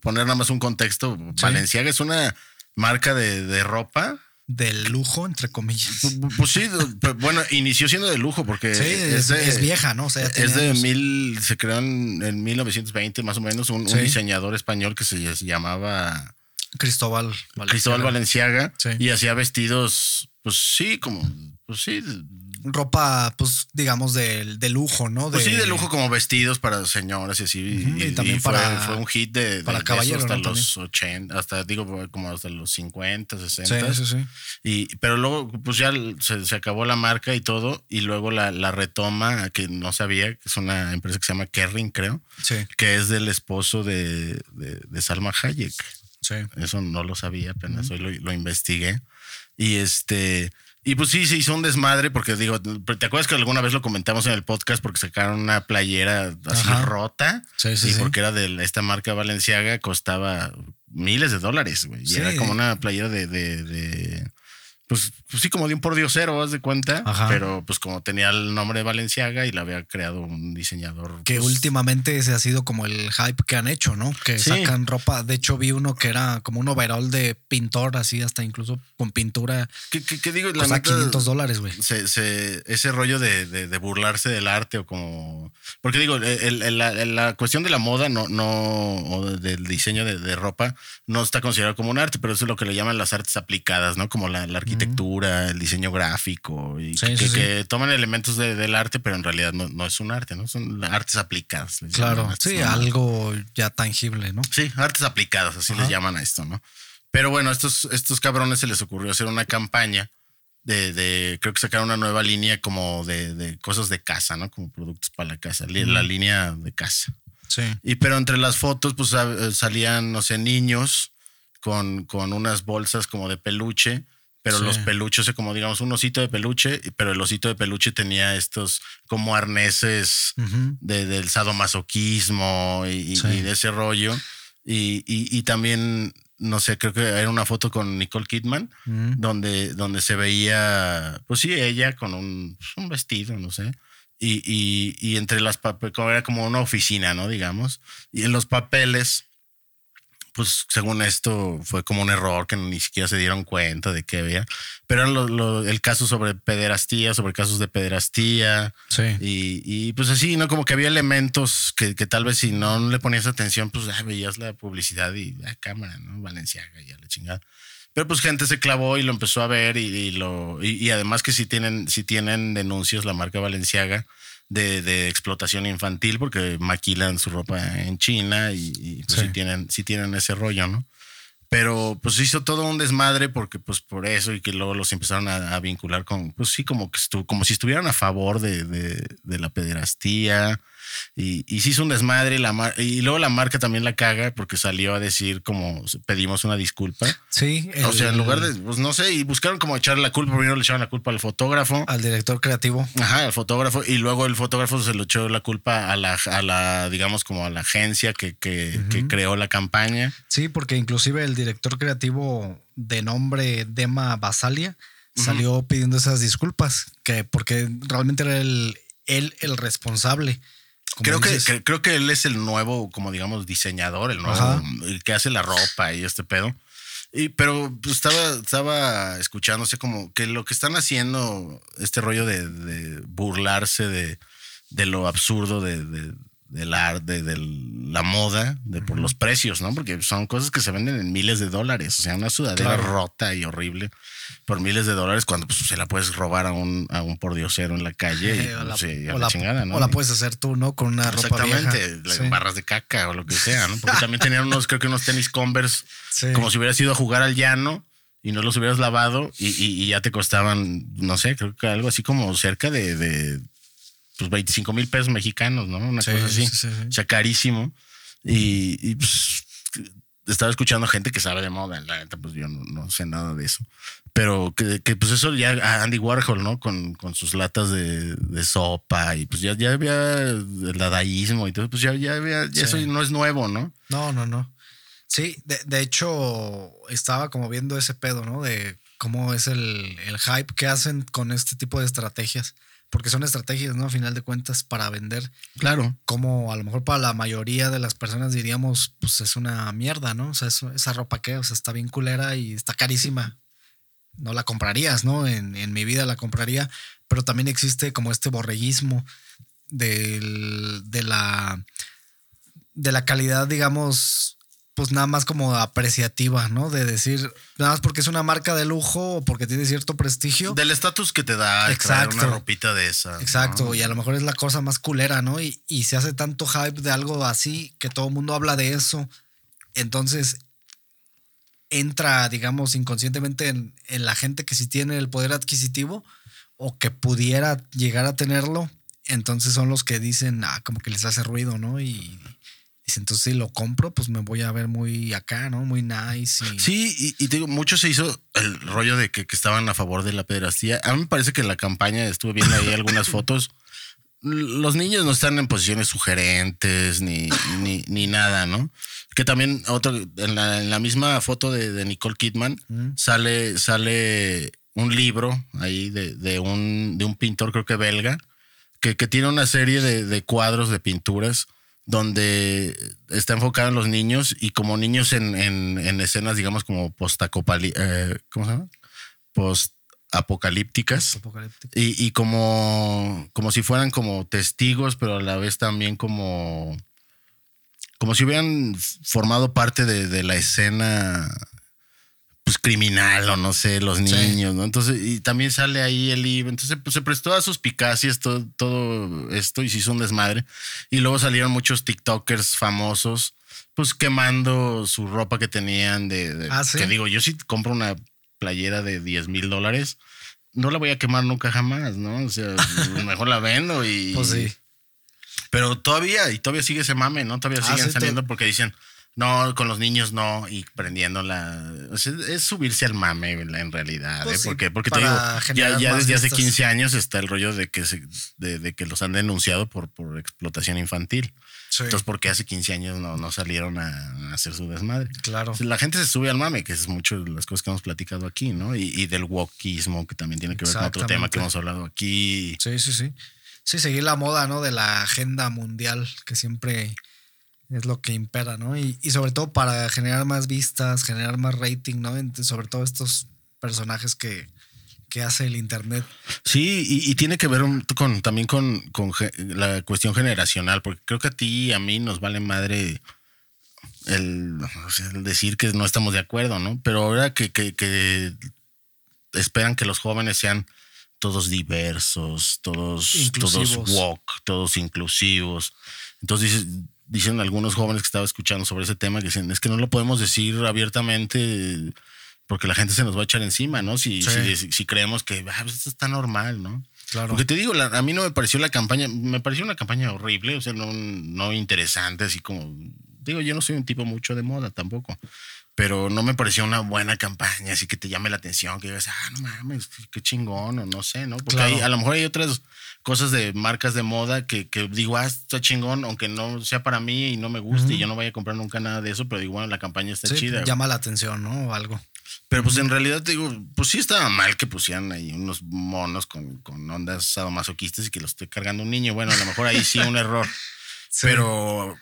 poner nada más un contexto, Valenciaga es una marca de, de ropa. del lujo, entre comillas. Pu- Pues sí, pero bueno, inició siendo de lujo porque Sí, es, de- es vieja, ¿no? O sea, Es de años. mil, se creó en, en 1920 más o menos un, un Sí. diseñador español que se, se llamaba Cristóbal Valenciaga. Cristóbal Valenciaga Sí. y hacía vestidos, pues sí, como, pues sí, ropa, pues, digamos, de, de lujo, ¿no? Pues sí, de lujo como vestidos para señoras y así. Y, y también y fue, para- fue un hit de, de- para de eso caballero, hasta ¿no? los 80, hasta digo como hasta los 50, 60. Sí, sí, sí. Y, pero luego, pues ya se, se acabó la marca y todo, y luego la, la retoma, que no sabía, que es una empresa que se llama Kerring, creo, Sí, que es del esposo de, de, de Salma Hayek. sí. Eso no lo sabía, apenas hoy lo, lo investigué. Y este. Y pues sí, se hizo un desmadre porque digo, ¿te acuerdas que alguna vez lo comentamos en el podcast porque sacaron una playera así Ajá. rota? Sí, sí, y sí. porque era de esta marca Valenciaga, costaba miles de dólares, güey. Y Sí. era como una playera de, de, de- pues, pues sí, como de un por diosero, haz de cuenta. Ajá. Pero pues como tenía el nombre de Valenciaga y la había creado un diseñador. Que pues, últimamente ese ha sido como el hype que han hecho, ¿no? Que Sí. sacan ropa. De hecho, vi uno que era como un overall de pintor, así hasta incluso con pintura. ¿Qué, qué- qué digo? La Costaba neta, 500 dólares, güey. se, se- ese rollo de, de- de burlarse del arte o como... Porque digo, el- el- la, la cuestión de la moda no, no o del diseño de, de ropa no está considerado como un arte, pero eso es lo que le llaman las artes aplicadas, ¿no? Como la, la arquitectura, el diseño gráfico, y Sí, que, sí, sí. que toman elementos de- del arte, pero en realidad no, no es un arte, ¿no? Son artes aplicadas. Claro, artes, sí, ¿no? algo ya tangible, ¿no? Sí, artes aplicadas, así Ajá. les llaman a esto, ¿no? Pero bueno, a estos, estos cabrones se les ocurrió hacer una campaña de, de creo que sacaron una nueva línea como de, de cosas de casa, ¿no? Como productos para la casa, la línea de casa. Sí. Y pero entre las fotos, pues salían, no sé, niños con, con unas bolsas como de peluche, pero Sí. los peluches, como digamos, un osito de peluche, pero el osito de peluche tenía estos como arneses Ujú. de- del sadomasoquismo y, Sí. y de ese rollo. Y, y- y también, no sé, creo que era una foto con Nicole Kidman, Ujú. donde, donde se veía, pues sí, ella con un, pues, un vestido, no sé. Y, y- y entre las papeles, era como una oficina, ¿no? Digamos. Y en los papeles, pues según esto fue como un error que ni siquiera se dieron cuenta de que había. Pero lo- lo- el caso sobre pederastía, sobre casos de pederastía. Sí. Y, y, pues así, ¿no? Como que había elementos que, que tal vez si no le ponías atención, pues ah, veías la publicidad y la cámara, ¿no? Valenciaga y a la chingada. Pero pues gente se clavó y lo empezó a ver y, y lo y, y además que si tienen si tienen denuncias la marca Valenciaga de, de explotación infantil porque maquilan su ropa en China y, y, pues Sí. sí tienen sí tienen ese rollo, ¿no? Pero pues hizo todo un desmadre porque pues por eso y que luego los empezaron a, a vincular con, pues sí, como que estuvo, como si estuvieran a favor de, de- de la pederastía y, y se hizo un desmadre y, la mar- y luego la marca también la caga porque salió a decir como pedimos una disculpa. Sí. o sea, en lugar de, pues no sé, y buscaron como echarle la culpa, primero le echaron la culpa al fotógrafo. Al director creativo. Ajá, al fotógrafo. Y luego el fotógrafo se le echó la culpa a la, a la digamos, como a la agencia que, que, que creó la campaña. Sí, porque inclusive el director creativo de nombre Dema Basalia salió pidiendo esas disculpas, que porque realmente era el, él el responsable. Creo que, dices. que- creo que él es el nuevo, como digamos, diseñador, el nuevo, Ajá. el que hace la ropa y este pedo. Y, pero pues, estaba, estaba escuchándose como que lo que están haciendo, este rollo de, de burlarse de, de lo absurdo de, de- del arte, de la moda, de por los precios, ¿no? Porque son cosas que se venden en miles de dólares. O sea, una sudadera Claro. rota y horrible por miles de dólares cuando pues, se la puedes robar a un, a un pordiosero en la calle. y, Eh, o, la, pues, a o la la- chingada, ¿no? o la puedes hacer tú, ¿no? Con una ropa. Exactamente, Sí. barras de caca o lo que sea, ¿no? Porque también tenían unos, creo que unos tenis Converse, Sí. como si hubieras ido a jugar al llano y no los hubieras lavado y, y- y ya te costaban, no sé, creo que algo así como cerca de, de pues 25 mil pesos mexicanos, ¿no? Una Sí, cosa así. sí, sí. O sea, carísimo. Y, y, pues estaba escuchando gente que sabe de moda, la neta, pues yo no, no sé nada de eso. Pero que, que, pues eso ya a Andy Warhol, ¿no? Con, con sus latas de, de sopa y pues ya, ya había el dadaísmo y todo, pues ya, ya había, ya eso no es nuevo, ¿no? No, no, no. Sí, de, de hecho, estaba como viendo ese pedo, ¿no? De cómo es el, el hype que hacen con este tipo de estrategias. Porque son estrategias, ¿no? A final de cuentas, para vender. Claro. Como a lo mejor para la mayoría de las personas diríamos, pues es una mierda, ¿no? O sea, eso- esa ropa que, o sea, está bien culera y está carísima. No la comprarías, ¿no? En, en mi vida la compraría. Pero también existe como este borreguismo del- de la de la calidad, digamos, pues nada más como apreciativa, ¿no? De decir, nada más porque es una marca de lujo o porque tiene cierto prestigio. Del estatus que te da traer Exacto. una ropita de esa. Exacto, ¿no? y a lo mejor es la cosa más culera, ¿no? Y, y se hace tanto hype de algo así que todo el mundo habla de eso. Entonces entra, digamos, inconscientemente en, en la gente que sí tiene el poder adquisitivo o que pudiera llegar a tenerlo. Entonces son los que dicen, ah, como que les hace ruido, ¿no? Y entonces si lo compro, pues me voy a ver muy acá, ¿no? Muy nice. Y, Sí, y, y te digo, mucho se hizo el rollo de que, que estaban a favor de la pederastía. A mí me parece que en la campaña estuve viendo ahí algunas fotos. Los niños no están en posiciones sugerentes ni, ni, ni nada, ¿no? Que también otro, en la, en la misma foto de, de Nicole Kidman Mm. sale, sale un libro ahí de, de un, de un pintor, creo que belga, que, que tiene una serie de, de cuadros, de pinturas, donde está enfocado en los niños y como niños en, en, en escenas, digamos, como postacopali, eh, ¿cómo se llama? Post-apocalípticas. Apocalíptico. Y, y como, como si fueran como testigos, pero a la vez también como, como si hubieran formado parte de, de la escena pues criminal o no sé, los Sí. niños, ¿no? Entonces, y también sale ahí el libro. Entonces, pues se prestó a suspicacias todo, todo esto y se hizo un desmadre. Y luego salieron muchos TikTokers famosos, pues quemando su ropa que tenían de, de- Ah, ¿sí? que digo, yo si compro una playera de 10 mil dólares, no la voy a quemar nunca jamás, ¿no? O sea, mejor la vendo y. Pues sí. Pero todavía, y todavía sigue ese mame, ¿no? Todavía Ah, siguen sí, saliendo porque dicen, no, con los niños no, y prendiéndola. O sea, es subirse al mame en realidad, Pues ¿eh? sí, Porque, porque te digo, ya, desde hace vistas. 15 años está el rollo de que, se, de, de que los han denunciado por, por explotación infantil. Sí, Entonces, ¿por qué hace 15 años no, no salieron a, a hacer su desmadre? claro. La gente se sube al mame, que es mucho de las cosas que hemos platicado aquí, ¿no? Y, y del wokismo, que también tiene que ver con otro tema que hemos hablado aquí. Sí, sí, sí. Sí, seguir la moda, ¿no? De la agenda mundial, que siempre es lo que impera, ¿no? Y, y sobre todo para generar más vistas, generar más rating, ¿no? Sobre todo estos personajes que, que hace el Internet. Sí, y, y tiene que ver un- con, también con, con la cuestión generacional, porque creo que a ti y a mí nos vale madre el, decir que no estamos de acuerdo, ¿no? Pero ahora que, que, que esperan que los jóvenes sean todos diversos, todos, todos Inclusivos. woke, todos inclusivos. Entonces dices- dicen algunos jóvenes que estaba escuchando sobre ese tema que dicen, es que no lo podemos decir abiertamente porque la gente se nos va a echar encima, ¿no? Si, Sí. si, si creemos que ah, pues esto está normal, ¿no? Claro. Porque te digo, la- a mí no me pareció la campaña, me pareció una campaña horrible, o sea, no, no interesante, así como, digo, yo no soy un tipo mucho de moda tampoco, pero no me pareció una buena campaña, así que te llame la atención, que digas, ah, no mames, qué chingón, o no sé, ¿no? Porque Claro. hay- a lo mejor hay otras cosas de marcas de moda que, que digo, ah, está chingón, aunque no sea para mí y no me guste y yo no vaya a comprar nunca nada de eso, pero digo, bueno, la campaña está Sí, chida. llama la atención, ¿no? O algo. Pero pues en realidad te digo, pues sí estaba mal que pusieran ahí unos monos con, con ondas sadomasoquistas y que los esté cargando un niño. Bueno, a lo mejor ahí sí un error. Sí. Pero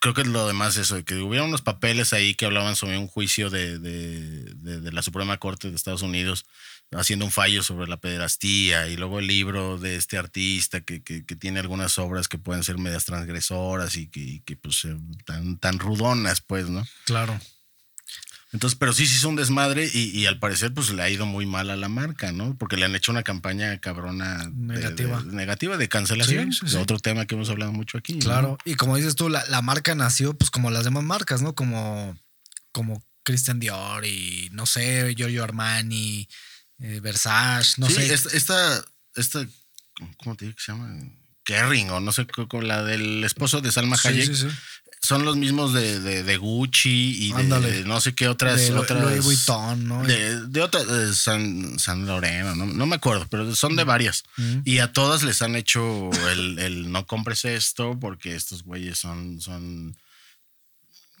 creo que es lo demás eso, de que hubiera unos papeles ahí que hablaban sobre un juicio de, de, de- de la Suprema Corte de Estados Unidos haciendo un fallo sobre la pederastía y luego el libro de este artista que, que- que tiene algunas obras que pueden ser medias transgresoras y que, y que, pues tan, tan rudonas pues, ¿no? Claro. Entonces, pero sí se hizo un desmadre y, y al parecer pues le ha ido muy mal a la marca, ¿no? Porque le han hecho una campaña cabrona Negativa. de, negativa de cancelación. Sí, sí, sí. Otro tema que hemos hablado mucho aquí. ¿no? Claro. Y como dices tú, la, la marca nació pues como las demás marcas, ¿no? Como, como Christian Dior y no sé, Giorgio Armani, eh, Versace, no sí, sé. esta, esta, esta, ¿cómo te digo que se llama? Kering o no sé, con la del esposo de Salma Sí, Hayek. sí, sí. Son los mismos de, de, de Gucci y de, no sé qué otras. De otras Louis Vuitton, ¿no? De, de otras, eh, San, San Loreno, no, no me acuerdo, pero son de varias. Mm. Y a todas les han hecho el, el no compres esto porque estos güeyes son, son,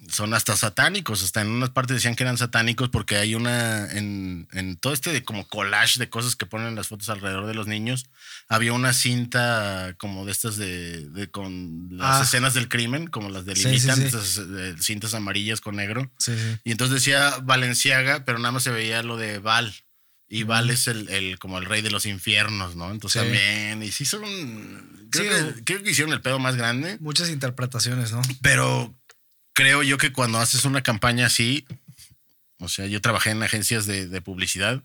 son hasta satánicos. Hasta en unas partes decían que eran satánicos porque hay una, en, en todo este de como collage de cosas que ponen las fotos alrededor de los niños, había una cinta como de estas de, de con las Ah. escenas del crimen, como las Sí, sí, delimitan, sí. estas eh, cintas amarillas con negro. Y entonces decía Valenciaga, pero nada más se veía lo de Val. Y Val es el, el- como el rey de los infiernos, ¿no? Entonces Sí. también. Y sí son. Creo, Sí, que, creo que hicieron el pedo más grande. Muchas interpretaciones, ¿no? Pero creo yo que cuando haces una campaña así, o sea, yo trabajé en agencias de, de publicidad,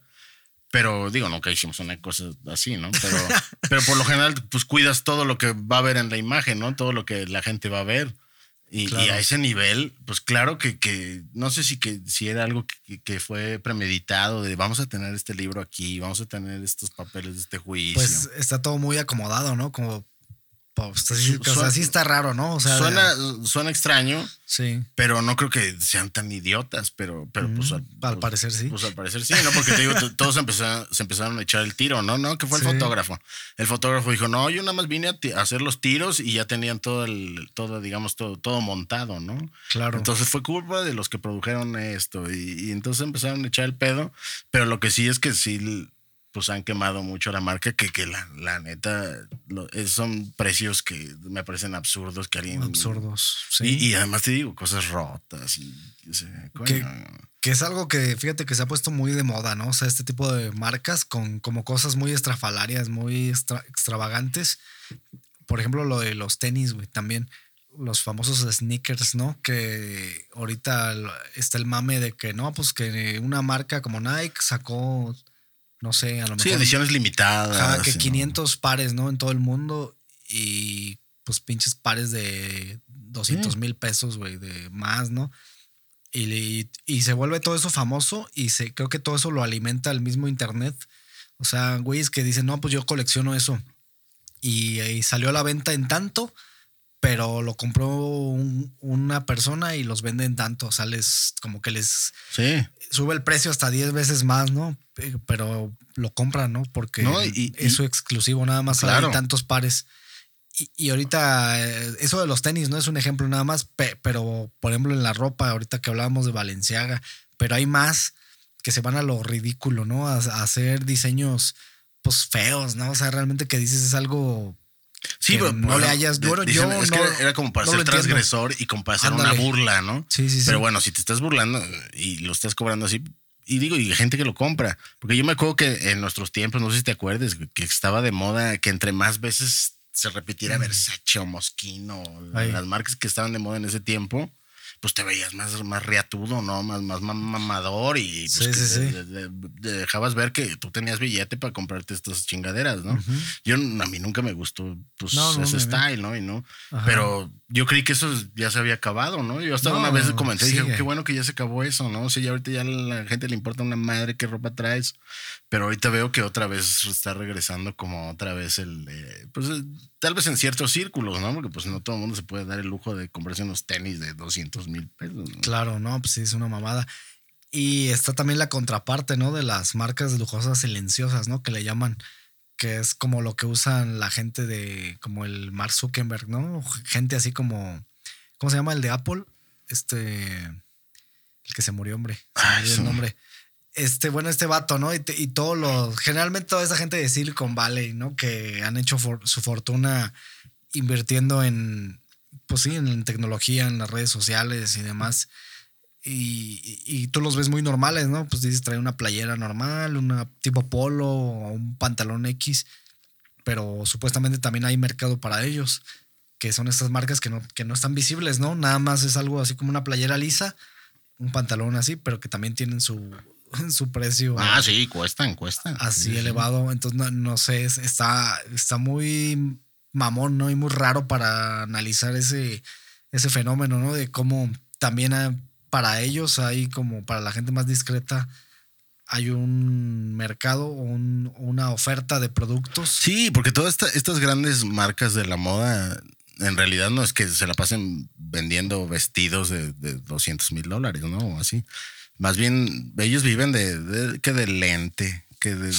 pero digo, nunca hicimos una cosa así, ¿no? Pero, pero por lo general, pues cuidas todo lo que va a ver en la imagen, ¿no? Todo lo que la gente va a ver. Y, Claro. y a ese nivel, pues claro que, que no sé si, que, si era algo que, que fue premeditado, de vamos a tener este libro aquí, vamos a tener estos papeles de este juicio. Pues está todo muy acomodado, ¿no? Como, pues, así, Su- o sea, suena- sí está raro, ¿no? O sea, suena, suena extraño, sí. pero no creo que sean tan idiotas, pero, pero pues, Mm, al, al pues- parecer sí. Pues al parecer sí, ¿no? Porque te digo, todos empezaron, se empezaron a echar el tiro, ¿no? No, que fue el fotógrafo. El fotógrafo dijo, no, yo nada más vine a, hacer los tiros y ya tenían todo el, todo, digamos, todo, todo montado, ¿no? Claro. Entonces fue culpa de los que produjeron esto y, y entonces empezaron a echar el pedo, pero lo que sí es que sí, pues han quemado mucho la marca, que, que la, la neta lo- es- son precios que me parecen absurdos que alguien... absurdos. Sí. Y, y además te digo, cosas rotas y... Que- Que es algo que, fíjate que se ha puesto muy de moda, ¿no? O sea, este tipo de marcas con como cosas muy estrafalarias, muy extra- extravagantes. Por ejemplo, lo de los tenis, güey, también. Los famosos sneakers, ¿no? Que ahorita está el mame de que no, pues que una marca como Nike sacó, no sé, a lo Sí, mejor. ediciones limitadas. Ajá, que ¿no? 500 pares, ¿no? En todo el mundo. Y pues pinches pares de 200 mil pesos, güey, de más, ¿no? Y, y se vuelve todo eso famoso y se, creo que todo eso lo alimenta el mismo internet. O sea, güeyes que dicen, no, pues yo colecciono eso. Y, y salió a la venta en tanto, pero lo compró un- una persona y los vende en tanto. O sea, les, como que les Sí. sube el precio hasta 10 veces más, ¿no? Pe- Pero lo compran, ¿no? Porque No, y- es y- su exclusivo, nada más Claro. hay tantos pares. Y, y ahorita, eh, eso de los tenis no es un ejemplo nada más, pe- pero por ejemplo en la ropa, ahorita que hablábamos de Valenciaga, pero hay más que se van a lo ridículo, ¿no? A, a hacer diseños, pues feos, ¿no? O sea, realmente que dices es algo Sí, pero no le hayas- de- yo- dicen, yo es no- que era como para no ser entiendo. transgresor y como para hacer una Ándale. burla, ¿no? Sí, sí, sí. Pero bueno, si te estás burlando y lo estás cobrando así, y digo, y gente que lo compra. Porque yo me acuerdo que en nuestros tiempos, no sé si te acuerdas, que estaba de moda que entre más veces se repitiera Versace o Moschino, Mm. Ay. las marcas que estaban de moda en ese tiempo, pues te veías más, más riatudo, ¿no? Más, más mam- mamador y pues, Sí, sí, sí. de- de- dejabas ver que tú tenías billete para comprarte estas chingaderas, ¿no? Yo, a mí nunca me gustó pues, No, no, ese style, ¿no? Y no. Ajá. Pero yo creí que eso ya se había acabado, ¿no? Yo hasta No, una vez comenté, dije, qué bueno que ya se acabó eso, ¿no? O sea, ya ahorita ya a la gente le importa una madre qué ropa traes, pero ahorita veo que otra vez está regresando como otra vez el, eh, pues eh, tal vez en ciertos círculos, ¿no? Porque pues no todo el mundo se puede dar el lujo de comprarse unos tenis de 200 mil pesos. ¿no? Claro, no, pues sí, es una mamada. Y está también la contraparte, ¿no? De las marcas lujosas silenciosas, ¿no? Que le llaman, que es como lo que usan la gente de, como el Mark Zuckerberg, ¿no? Gente así como, ¿cómo se llama el de Apple? Este, el que se murió, hombre. Se Ay, olvidó sí. el nombre. Este, bueno, este vato, ¿no? Y, te- y todos los, generalmente toda esa gente de Silicon Valley, ¿no? Que han hecho for- su fortuna invirtiendo en, pues sí, en tecnología, en las redes sociales y demás. Y, y- y tú los ves muy normales, ¿no? Pues dices, trae una playera normal, una tipo polo o un pantalón X, pero supuestamente también hay mercado para ellos, que son estas marcas que no, que no están visibles, ¿no? Nada más es algo así como una playera lisa, un pantalón así, pero que también tienen su, su precio Ah, sí, cuestan, cuestan. así Sí, sí. elevado. Entonces, no, no sé, es- está, está muy mamón, ¿no? Y muy raro para analizar ese, ese fenómeno, ¿no? De cómo también para ellos hay como para la gente más discreta hay un mercado o un- una oferta de productos. Sí, porque todas esta- estas grandes marcas de la moda, en realidad no es que se la pasen vendiendo vestidos de, de 200 mil dólares, ¿no? O así. Más bien, ellos viven de, de- que de lente, que de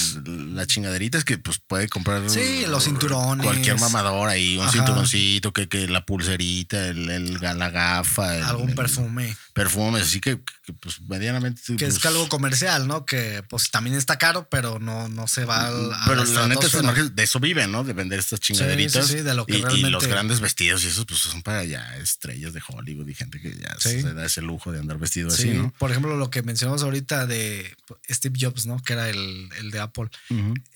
la chingaderita es que pues puede comprar Sí, los cinturones. cualquier mamador ahí, un Ajá. cinturoncito, que, que la pulserita, el, el- la gafa, el- algún el- perfume. perfumes, así que, que, pues medianamente. Que es pues, algo comercial, ¿no? Que pues también está caro, pero no, no se va al, a Pero la la neta, marcas de eso viven, ¿no? De vender estas chingaderitas. sí, sí, de lo que y, y realmente- los grandes vestidos y esos, pues son para ya estrellas de Hollywood y gente que ya se da ese lujo de andar vestido Sí, así, ¿no? por ejemplo, lo que mencionamos ahorita de Steve Jobs, ¿no? Que era el, el de Apple.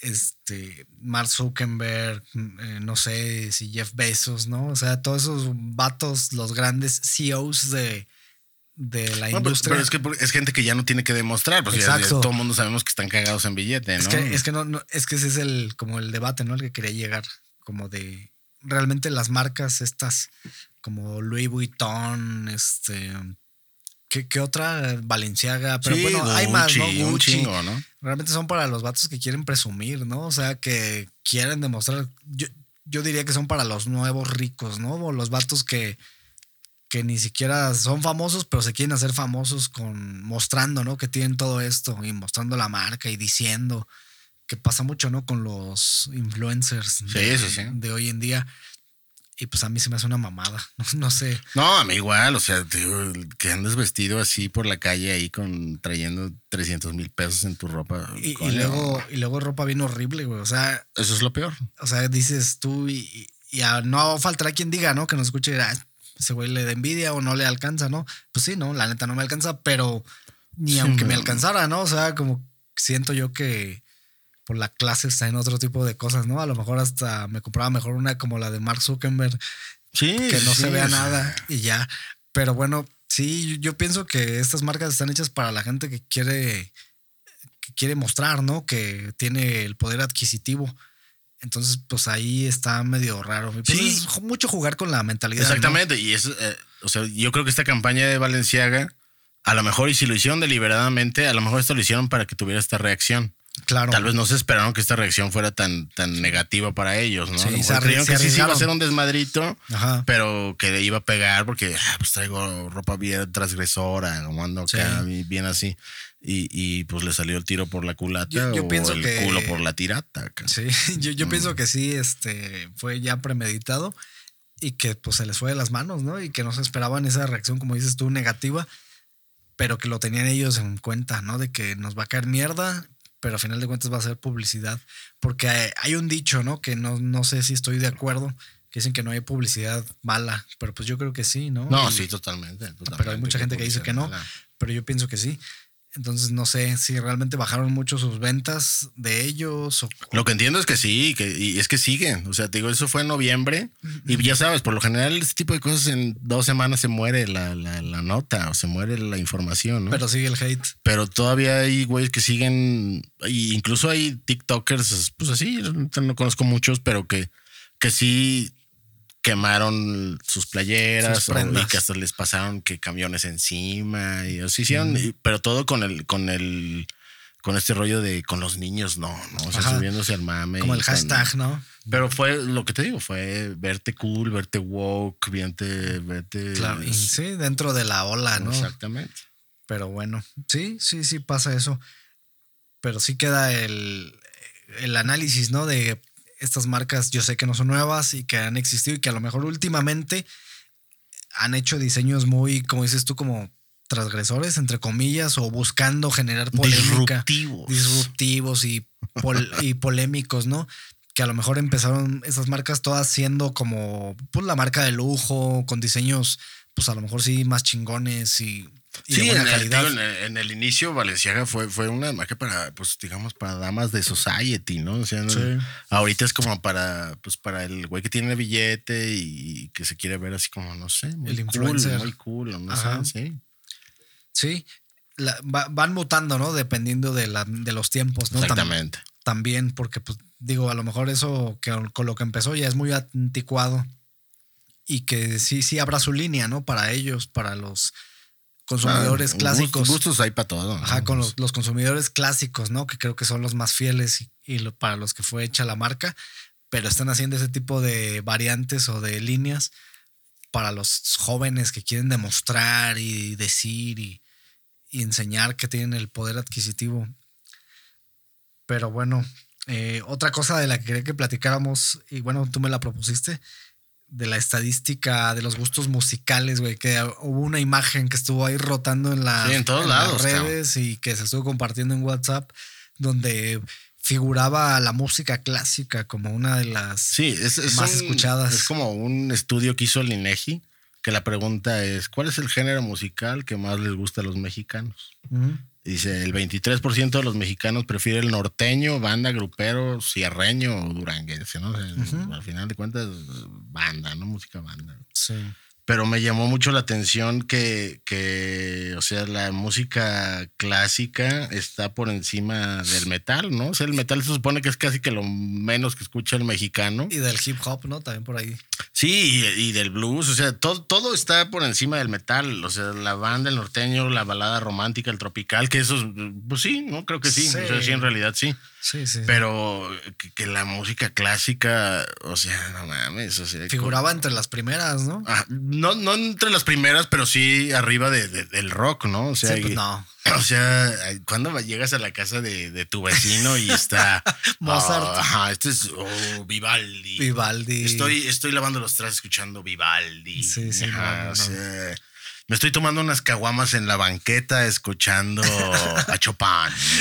Este, Mark Zuckerberg, eh, no sé si Jeff Bezos, ¿no? O sea, todos esos vatos, los grandes CEOs de, de la Bueno, pero, industria. pero es que es gente que ya no tiene que demostrar, porque ya- todo el mundo sabemos que están cagados en billete, ¿no? Es que, es que no, no- es que ese es el como el debate, ¿no? El que quería llegar. Como de realmente las marcas estas, como Louis Vuitton, este. ¿Qué, qué otra? Valenciaga. Pero Sí, bueno, hay más, ¿no? Un chingo, ¿no? Realmente son para los vatos que quieren presumir, ¿no? O sea, que quieren demostrar. Yo, yo diría que son para los nuevos ricos, ¿no? O los vatos que, que ni siquiera son famosos, pero se quieren hacer famosos con mostrando, ¿no? Que tienen todo esto y mostrando la marca y diciendo que pasa mucho, ¿no? Con los influencers de, sí. de hoy en día. Y pues a mí se me hace una mamada. No sé. No, a mí igual, o sea, que andes vestido así por la calle ahí con trayendo 300 mil pesos en tu ropa. Y, luego, y luego ropa bien horrible, güey. O sea, Eso es lo peor. O sea, dices tú y, y a- no faltará quien diga, ¿no? Que nos escuche, "Ah, ese güey le da envidia o no le alcanza, ¿no? Pues sí, no, la neta no me alcanza, pero ni Sí, aunque me no. alcanzara, ¿no? O sea, como siento yo que por la clase está en otro tipo de cosas, ¿no? A lo mejor hasta me compraba mejor una como la de Mark Zuckerberg, Sí. que no sí, se vea nada y ya. Pero bueno, sí, yo- pienso que estas marcas están hechas para la gente que quiere, que quiere mostrar, ¿no? Que tiene el poder adquisitivo. Entonces, pues ahí está medio raro. Pues Sí. es mucho jugar con la mentalidad. ¿no? Exactamente. Y es, eh, o sea, yo creo que esta campaña de Valenciaga, a lo mejor, y si lo hicieron deliberadamente, a lo mejor esto lo hicieron para que tuviera esta reacción. Claro. Tal vez no se esperaron que esta reacción fuera tan, tan negativa para ellos, ¿no? Sí, se creyeron que sí iba a hacer un desmadrito, Ajá. pero que iba a pegar porque ah, pues traigo ropa bien transgresora, como ando acá, Sí. bien- bien así. Y, y, pues le salió el tiro por la culata Yo- yo o pienso el que- culo por la tirata. acá. Sí, yo, yo Mm. pienso que sí, este, fue ya premeditado y que pues se les fue de las manos, ¿no? Y que no se esperaban esa reacción, como dices tú, negativa, pero que lo tenían ellos en cuenta, ¿no? De que nos va a caer mierda, pero a final de cuentas va a ser publicidad. Porque hay, hay un dicho, ¿no? Que no, no sé si estoy de acuerdo, que dicen que no hay publicidad mala, pero pues yo creo que sí, ¿no? No, Y- sí, totalmente, totalmente. Pero hay mucha gente que dice que no, pero yo pienso que sí. Entonces no sé si realmente bajaron mucho sus ventas de ellos o, Lo que entiendo es que sí, que, y es que siguen. O sea, te digo, eso fue en noviembre. Y ya sabes, por lo general, este tipo de cosas en dos semanas se muere la, la, la nota o se muere la información, ¿no? pero sigue el hate. Pero todavía hay güeyes que siguen, y incluso hay TikTokers, pues así, no no conozco muchos, pero que, que sí quemaron sus playeras Sus o- y que hasta les pasaron que camiones encima y así hicieron, pero todo con el, con el, con este rollo de con los niños, no, no, o sea, Ajá. subiéndose al mame. Como el con- hashtag, ¿no? pero fue lo que te digo, fue verte cool, verte woke, verte, verte. Claro, y sí, dentro de la ola, ¿no? Exactamente. Pero bueno, sí, sí, sí pasa eso. Pero sí queda el, el análisis, ¿no? De estas marcas, yo sé que no son nuevas y que han existido y que a lo mejor últimamente han hecho diseños muy, como dices tú, como transgresores, entre comillas, o buscando generar polémica. Disruptivos. disruptivos y, pol- y polémicos, ¿no? Que a lo mejor empezaron esas marcas todas siendo como pues, la marca de lujo, con diseños, pues a lo mejor sí más chingones y, y Sí, de en el, calidad. digo, en el- en el inicio Valenciaga fue, fue una marca para, pues digamos, para damas de society, ¿no? O sea, no- Sí. ahorita es como para, pues para el güey que tiene billete y que se quiere ver así como, no sé, muy El cool, influencer. muy cool, no Ajá. sé, sí. Sí, la- va- van mutando, ¿no? Dependiendo de, la, de los tiempos, ¿no? Tam- Exactamente. también, porque, pues, digo, a lo mejor eso que con lo que empezó ya es muy anticuado y que sí, sí habrá su línea, ¿no? Para ellos, para los consumidores Ah, clásicos. gust- Gustos hay para todo. ¿no? Ajá, con los, los consumidores clásicos, ¿no? Que creo que son los más fieles y, y lo- para los que fue hecha la marca, pero están haciendo ese tipo de variantes o de líneas para los jóvenes que quieren demostrar y decir y, y enseñar que tienen el poder adquisitivo. Pero bueno, eh, otra cosa de la que quería que platicáramos, y bueno, tú me la propusiste, de la estadística de los gustos musicales, güey, que hubo una imagen que estuvo ahí rotando en, la, Sí, en todos las lados, redes y que se estuvo compartiendo en WhatsApp, donde figuraba la música clásica como una de las... Sí, es, es más un- escuchadas. Es como un estudio que hizo el INEGI, que la pregunta es, ¿cuál es el género musical que más les gusta a los mexicanos? Dice, el 23% de los mexicanos prefiere el norteño, banda, grupero, cierreño o duranguense, ¿no? O sea, Ujú. Al final de cuentas, banda, ¿no? Música banda. Sí. pero me llamó mucho la atención que, que, o sea, la música clásica está por encima del metal, ¿no? O sea, el metal se supone que es casi que lo menos que escucha el mexicano. Y del hip hop, ¿no? También por ahí. Sí, y, y del blues, o sea, todo, todo está por encima del metal, o sea, la banda, el norteño, la balada romántica, el tropical, que eso, es, pues sí, ¿no? Creo que sí, Sí. o sea, sí, en realidad sí. Sí, sí. Pero que, que la música clásica, o sea, no mames, o sea, Figuraba entre las primeras, ¿no? Ah, no, no entre las primeras, pero sí arriba de, de- del rock, ¿no? O sea, Sí, pues no. o sea, cuando llegas a la casa de, de tu vecino y está Mozart. ah, ajá, este es oh, Vivaldi. Vivaldi. Estoy, estoy lavando los trastes escuchando Vivaldi. Sí, sí, Ajá, no, no, o sea, me estoy tomando unas caguamas en la banqueta escuchando a Chopin.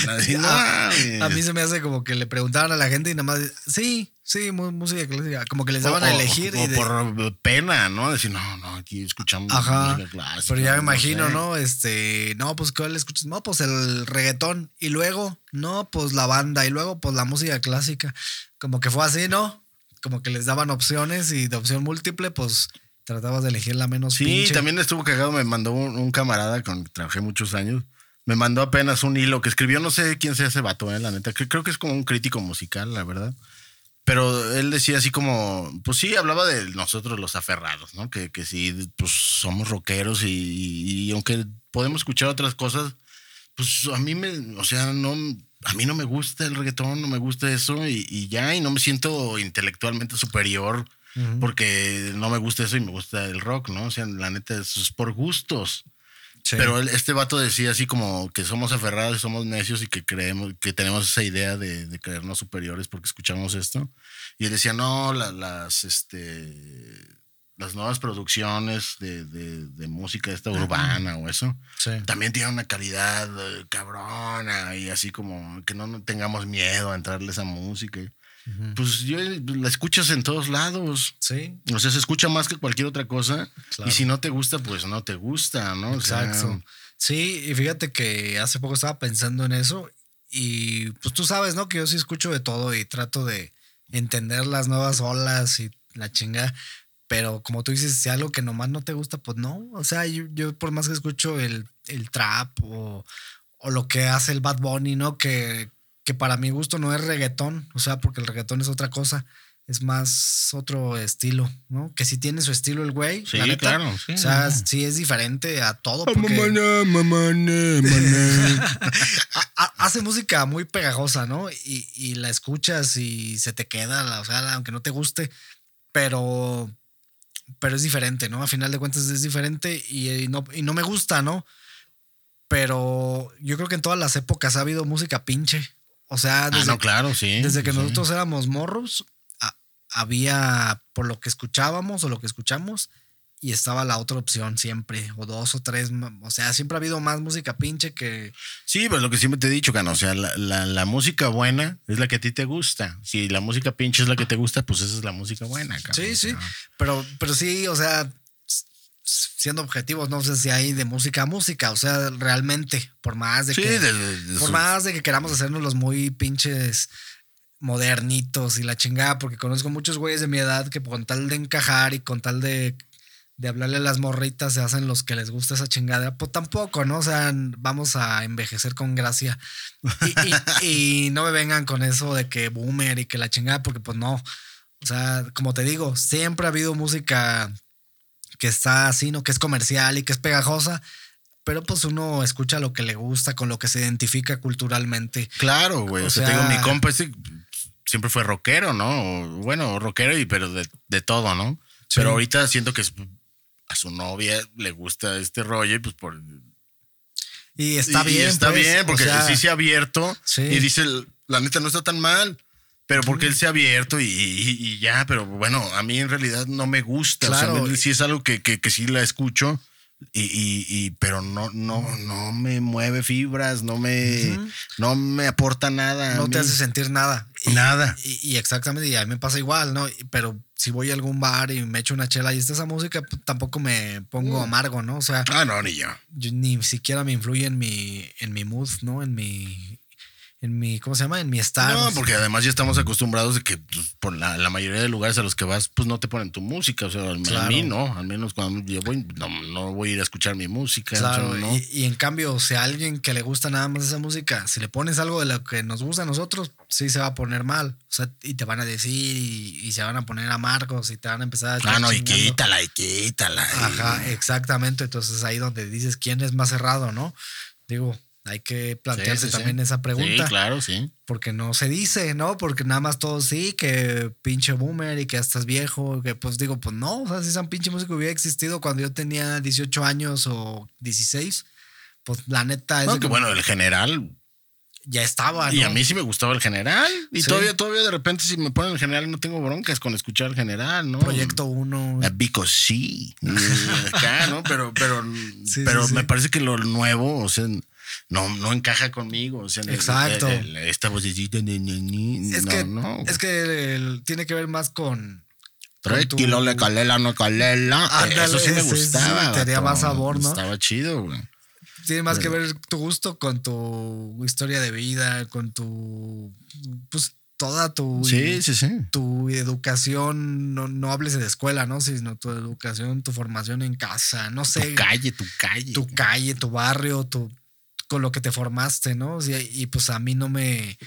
No a, mí se me hace como que le preguntaban a la gente y nada más, sí, sí, música clásica. Como que les daban O- a elegir. o y de- por pena, ¿no? Decir, no, no, aquí escuchamos Ajá. música clásica, Pero ya me no imagino, sé. ¿no? Este, no, pues ¿cuál escuchas? No, pues el reggaetón. Y luego, no, pues la banda. Y luego, pues la música clásica. Como que fue así, ¿no? Como que les daban opciones y de opción múltiple, pues tratabas de elegir la menos Sí, pinche. también estuvo cagado. Me mandó un, un camarada con que trabajé muchos años. Me mandó apenas un hilo que escribió, no sé quién sea ese vato, eh, la neta. Cre- Creo que es como un crítico musical, la verdad. Pero él decía así como, pues sí, hablaba de nosotros los aferrados, ¿no? Que, que sí, pues somos rockeros y, y aunque podemos escuchar otras cosas, pues a mí me, o sea, no, a mí no me gusta el reggaetón, no me gusta eso y, y ya, y no me siento intelectualmente superior Ujú. porque no me gusta eso y me gusta el rock, ¿no? O sea, la neta, eso es por gustos. Sí. Pero este vato decía así como que somos aferrados, somos necios y que creemos, que tenemos esa idea de, de creernos superiores porque escuchamos esto. Y él decía, no, la- las, este, las nuevas producciones de, de- de música esta urbana o eso, Sí. también tienen una calidad eh, cabrona y así como que no, no tengamos miedo a entrarle a esa música. Pues yo la escuchas en todos lados. Sí, O sea, se escucha más que cualquier otra cosa. Claro. Y si no te gusta, pues no te gusta, ¿no? O sea, exacto. Sí, y fíjate que hace poco estaba pensando en eso y pues tú sabes, ¿no? Que yo sí escucho de todo y trato de entender las nuevas olas y la chinga. Pero como tú dices, si algo que nomás no te gusta, pues no. O sea, yo, yo por más que escucho el, el trap o, o lo que hace el Bad Bunny, ¿no? Que, que para mi gusto no es reggaetón. O sea, porque el reggaetón es otra cosa. Es más otro estilo, ¿no? Que sí tiene su estilo el güey. Sí, la neta. claro, sí, o sea, no. sí es diferente a todo. Ah, Porque mamana, mamana, mamana. ha- ha- hace música muy pegajosa, ¿no? Y, y la escuchas y se te queda, o sea, aunque no te guste, pero, pero es diferente, ¿no? A final de cuentas es diferente y, y no, y no me gusta, ¿no? Pero yo creo que en todas las épocas ha habido música pinche. O sea, ah, desde, no, claro, sí. desde que sí. nosotros éramos morros, a- había por lo que escuchábamos o lo que escuchamos y estaba la otra opción siempre, o dos o tres, o sea, siempre ha habido más música pinche que... Sí, pues lo que siempre te he dicho, Cano. O sea, la, la- la música buena es la que a ti te gusta. Si la música pinche es la que te gusta, pues esa es la música buena, Cano. Sí, sí. Pero, pero sí, o sea, siendo objetivos, no sé si hay de música a música, o sea, realmente, por más de Sí, que, de- por más de que queramos hacernos los muy pinches modernitos y la chingada, porque conozco muchos güeyes de mi edad que con tal de encajar y con tal de, de hablarle a las morritas se hacen los que les gusta esa chingada, pues tampoco, ¿no? O sea, vamos a envejecer con gracia. Y, y- y no me vengan con eso de que boomer y que la chingada, porque pues no. O sea, como te digo, siempre ha habido música que está así, ¿no? Que es comercial y que es pegajosa, pero pues uno escucha lo que le gusta, con lo que se identifica culturalmente. Claro, güey. O O, sea, te sea- digo, mi compa este siempre fue rockero, ¿no? O, bueno, rockero y pero de, de todo, ¿no? Sí. Pero ahorita siento que a su novia le gusta este rollo y pues por Y está y- y bien. está pues, bien, o porque sea, sí se ha abierto Sí. y dice, la neta no está tan mal. Pero porque él se ha abierto y, y- y ya, pero bueno, a mí en realidad no me gusta. Claro. O sea, sí es algo que, que, que sí la escucho, y, pero no, no, no me mueve fibras, no me, no me aporta nada. no te hace sentir nada. Nada. Y, exactamente, y a mí me pasa igual, ¿no? Pero si voy a algún bar y me echo una chela y está esa música, pues, tampoco me pongo amargo, ¿no? O sea, Ah, no, ni yo. yo ni siquiera me influye en mi, en mi mood, ¿no? En mi, en mi, ¿cómo se llama? En mi estado. No, porque además ya estamos acostumbrados de que pues, por la, la mayoría de lugares a los que vas, pues no te ponen tu música. O sea, al- a Claro. mí no. Al menos cuando yo voy, no, no voy a ir a escuchar mi música. Claro, o sea, no. y, y en cambio, si a alguien que le gusta nada más esa música, si le pones algo de lo que nos gusta a nosotros, sí se va a poner mal. O sea, y te van a decir y, y se van a poner amargos y te van a empezar a Ah, no, y quítala, y quítala. Ajá, exactamente. Entonces ahí donde dices quién es más cerrado, ¿no? Digo, hay que plantearse Sí, sí, también sí. esa pregunta. Sí, claro, sí. Porque no se dice, ¿no? Porque nada más todos sí, que pinche boomer y que ya estás viejo, que pues digo, pues no, o sea, si esa pinche música hubiera existido cuando yo tenía 18 años o 16, pues la neta es No, que bueno, el general. ya estaba, Y ¿no? a mí sí me gustaba el general. Y todavía, todavía de repente, si me ponen el general, no tengo broncas con escuchar el general, ¿no? Proyecto 1. Ah, Because sí. Y Acá, ¿no? Pero, pero, pero me parece que lo nuevo, o sea, no, no encaja conmigo. O sea, Exacto. el- el- esta vocecita de ñañi, Es no, que, no. es que tiene que ver más con. Tres tu- kilos de calela, no calela. Ándale, Eso sí me sí, sí, gustaba. tenía más sabor, ¿no? Estaba chido, güey. Tiene más que ver tu gusto con tu historia de vida, con tu. Pues toda tu. Sí, sí, sí. tu educación, no, no hables de escuela, ¿no? Sino tu educación, tu formación en casa, no sé, Tu calle, tu calle. tu calle, tu barrio, tu, con lo que te formaste, ¿no? O sea, y pues a mí no me,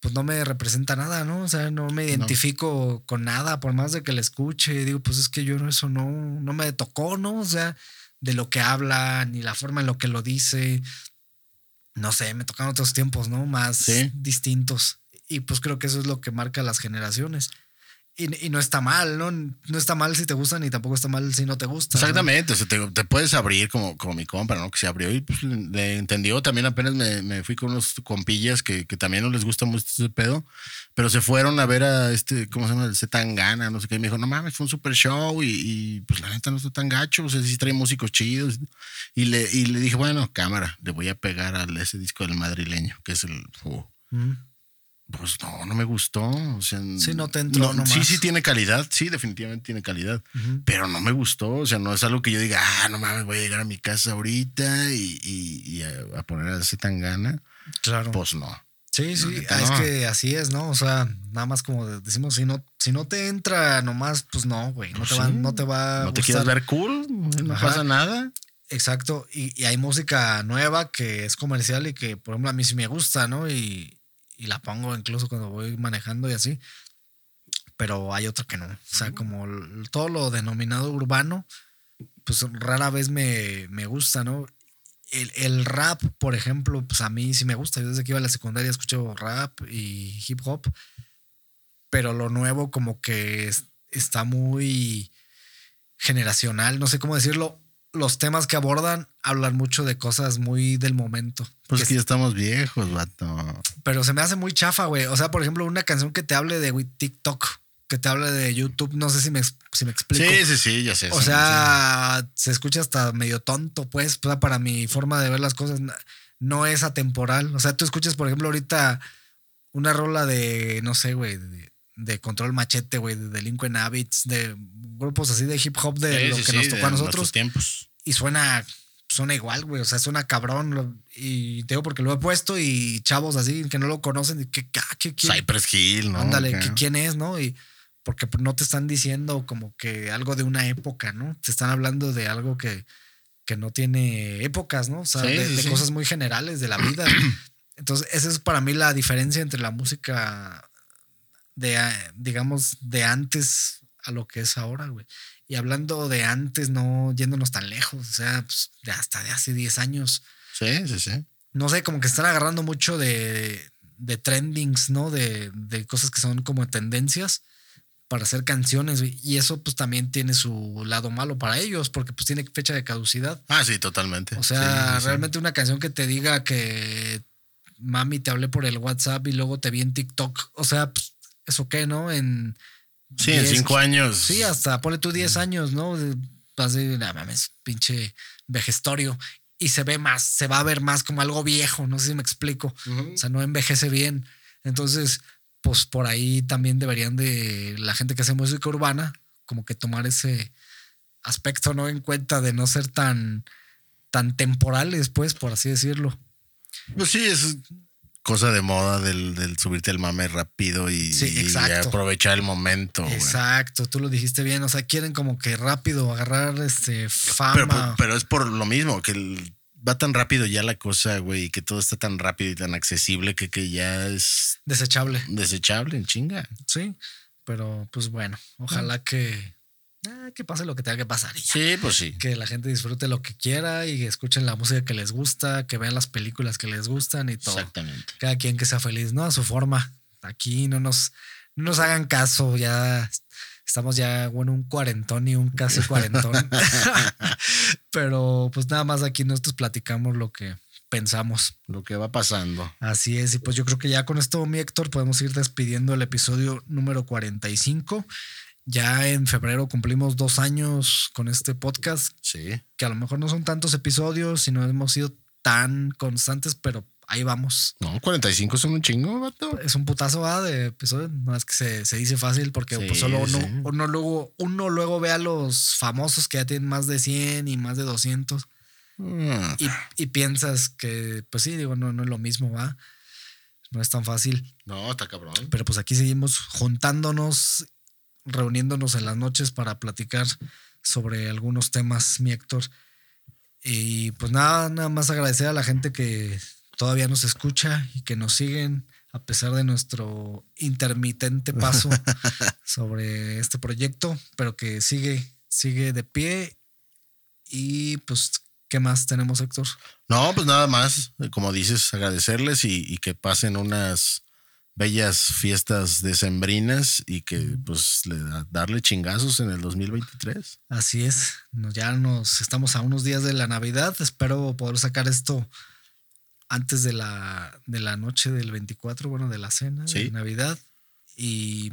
pues no me representa nada, ¿no? O sea, no me identifico con nada, por más de que le escuche, digo, pues es que yo eso no, no me tocó, ¿no? O sea, de lo que habla, ni la forma en lo que lo dice, no sé, me tocan otros tiempos, ¿no? Más Sí. distintos. Y pues creo que eso es lo que marca las generaciones. Y, y no está mal, ¿no? No está mal si te gustan y tampoco está mal si no te gustan. ¿no? Exactamente, o sea, te, te puedes abrir como, como mi compa, ¿no? Que se abrió y pues, le, entendió. También apenas me, me fui con unos compillas que, que también no les gusta mucho ese pedo, pero se fueron a ver a este, ¿cómo se llama? El Zetangana, no sé qué. Y me dijo, no mames, fue un super show y, y, pues la neta no está tan gacho, o sea, sí trae músicos chidos. Y le, y le dije, bueno, cámara, le voy a pegar a ese disco del madrileño, que es el... uh, Mm. Pues no, no me gustó. O sea, Sí, no te entró. Sí, sí tiene calidad. Sí, definitivamente tiene calidad. Pero no me gustó. O sea, no es algo que yo diga, ah, no mames, voy a llegar a mi casa ahorita y, y- y a, a poner a ese tan gana. Claro. Pues no. Sí, sí, ah, es que así es, ¿no? O sea, nada más como decimos, si no, si no te entra nomás, pues no, güey, no, Pues te va, sí. no te va a No te quieres ver cool, no Ajá. pasa nada. Exacto, y, y hay música nueva que es comercial y que, por ejemplo, a mí sí me gusta, ¿no? Y, y la pongo incluso cuando voy manejando y así, pero hay otra que no. O sea, como todo lo denominado urbano, pues rara vez me, me gusta, ¿no? El, el rap, por ejemplo, pues a mí sí me gusta. Yo desde que iba a la secundaria escucho rap y hip hop, pero lo nuevo como que es- está muy generacional, no sé cómo decirlo. Los temas que abordan hablan mucho de cosas muy del momento. Pues Que que ya estamos viejos, vato. pero se me hace muy chafa, güey. O sea, por ejemplo, una canción que te hable de güey, TikTok, que te hable de YouTube, no sé si me, si me explico. Sí, sí, sí, ya sé. O sí, sea, se escucha hasta medio tonto, pues, o sea, para mi forma de ver las cosas, no es atemporal. O sea, tú escuchas, por ejemplo, ahorita una rola de, no sé, güey, de, de Control Machete, güey, de Delinquent Habits, de grupos así de hip hop de sí, lo sí, que sí, nos tocó a nosotros tiempos. y suena, suena igual, güey. O sea, suena cabrón. lo- y te digo porque lo he puesto y chavos así que no lo conocen y que, ah, ¿qué, quién- Cypress Hill, ¿no? ándale. ¿qué- ¿quién es, no? Y porque no te están diciendo como que algo de una época, ¿no? Te están hablando de algo que, que no tiene épocas, ¿no? O sea, de, de cosas muy generales de la vida. Entonces, esa es para mí la diferencia entre la música de, digamos, de antes a lo que es ahora, güey. Y hablando de antes, no yéndonos tan lejos, o sea, pues, de hasta de hace 10 años, Sí, sí, sí. no sé, como que están agarrando mucho de, de trendings, ¿no? De, de cosas que son como tendencias para hacer canciones. güey. Y eso pues también tiene su lado malo para ellos, porque pues tiene fecha de caducidad. Ah, sí, totalmente. O sea, Sí, sí, sí. realmente una canción que te diga que mami te hablé por el WhatsApp y luego te vi en TikTok. O sea, pues, ¿eso qué, no? En Sí, en 10, cinco años. Sí, hasta ponle tú 10 años, ¿no? Vas de, "Nah, mames, pinche vejestorio. Y se ve más, se va a ver más como algo viejo, no sé si me explico. O sea, no envejece bien. Entonces, pues por ahí también deberían de la gente que hace música urbana, como que tomar ese aspecto, ¿no? En cuenta de no ser tan, tan temporales, pues, por así decirlo. Pues sí, es, cosa de moda del, del subirte al mame rápido y, Sí, y exacto. aprovechar el momento. Exacto, tú lo dijiste bien. O sea, quieren como que rápido agarrar este fama. Pero, pero, es por lo mismo, que el- va tan rápido ya la cosa, güey, y que todo está tan rápido y tan accesible que, que ya es desechable. desechable en chinga. Sí. Pero pues bueno, ojalá que, ah, que pase lo que tenga que pasar. ya. Sí, pues sí. Que la gente disfrute lo que quiera y escuchen la música que les gusta, que vean las películas que les gustan y todo. Exactamente. Cada quien que sea feliz, ¿no? A su forma. Aquí no nos, no nos hagan caso, ya estamos ya, bueno, un cuarentón y un casi cuarentón. Pero pues nada más aquí nosotros platicamos lo que pensamos. Lo que va pasando. Así es, y pues yo creo que ya con esto, mi Héctor, podemos ir despidiendo el episodio número 45. Ya en febrero cumplimos dos años con este podcast, Sí. que a lo mejor no son tantos episodios y no hemos sido tan constantes, pero ahí vamos. No, 45 son un chingo, vato. Es un putazo ¿va? de episodios, no es que se, se dice fácil porque Sí, pues solo uno, sí. uno luego, uno luego ve a los famosos que ya tienen más de 100 y más de 200 Mm. y, y piensas que, pues sí, digo, no, no es lo mismo, va. No es tan fácil. No, está cabrón. Pero pues aquí seguimos juntándonos, reuniéndonos en las noches para platicar sobre algunos temas, mi Héctor. Y pues nada, nada más agradecer a la gente que todavía nos escucha y que nos siguen a pesar de nuestro intermitente paso sobre este proyecto, pero que sigue, sigue de pie. Y pues, ¿qué más tenemos, Héctor? No, pues nada más, como dices, agradecerles y, y que pasen unas bellas fiestas decembrinas y que pues le da- darle chingazos en el 2023. Así es, ya nos estamos a unos días de la Navidad. Espero poder sacar esto antes de la, de la noche del 24, bueno, de la cena Sí. de Navidad. Y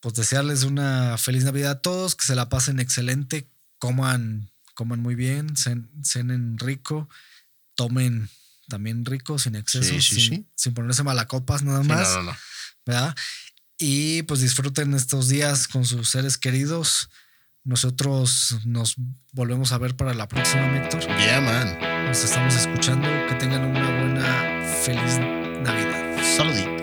pues desearles una feliz Navidad a todos, que se la pasen excelente, coman, coman muy bien, cen- cenen rico, tomen también rico, sin exceso, Sí, sí, sin, sí. sin ponerse malacopas nada más. no, no, no. ¿verdad? Y pues disfruten estos días con sus seres queridos. Nosotros nos volvemos a ver para la próxima, Héctor. Yeah, man. Nos estamos escuchando. Que tengan una buena, feliz Navidad. Saluditos.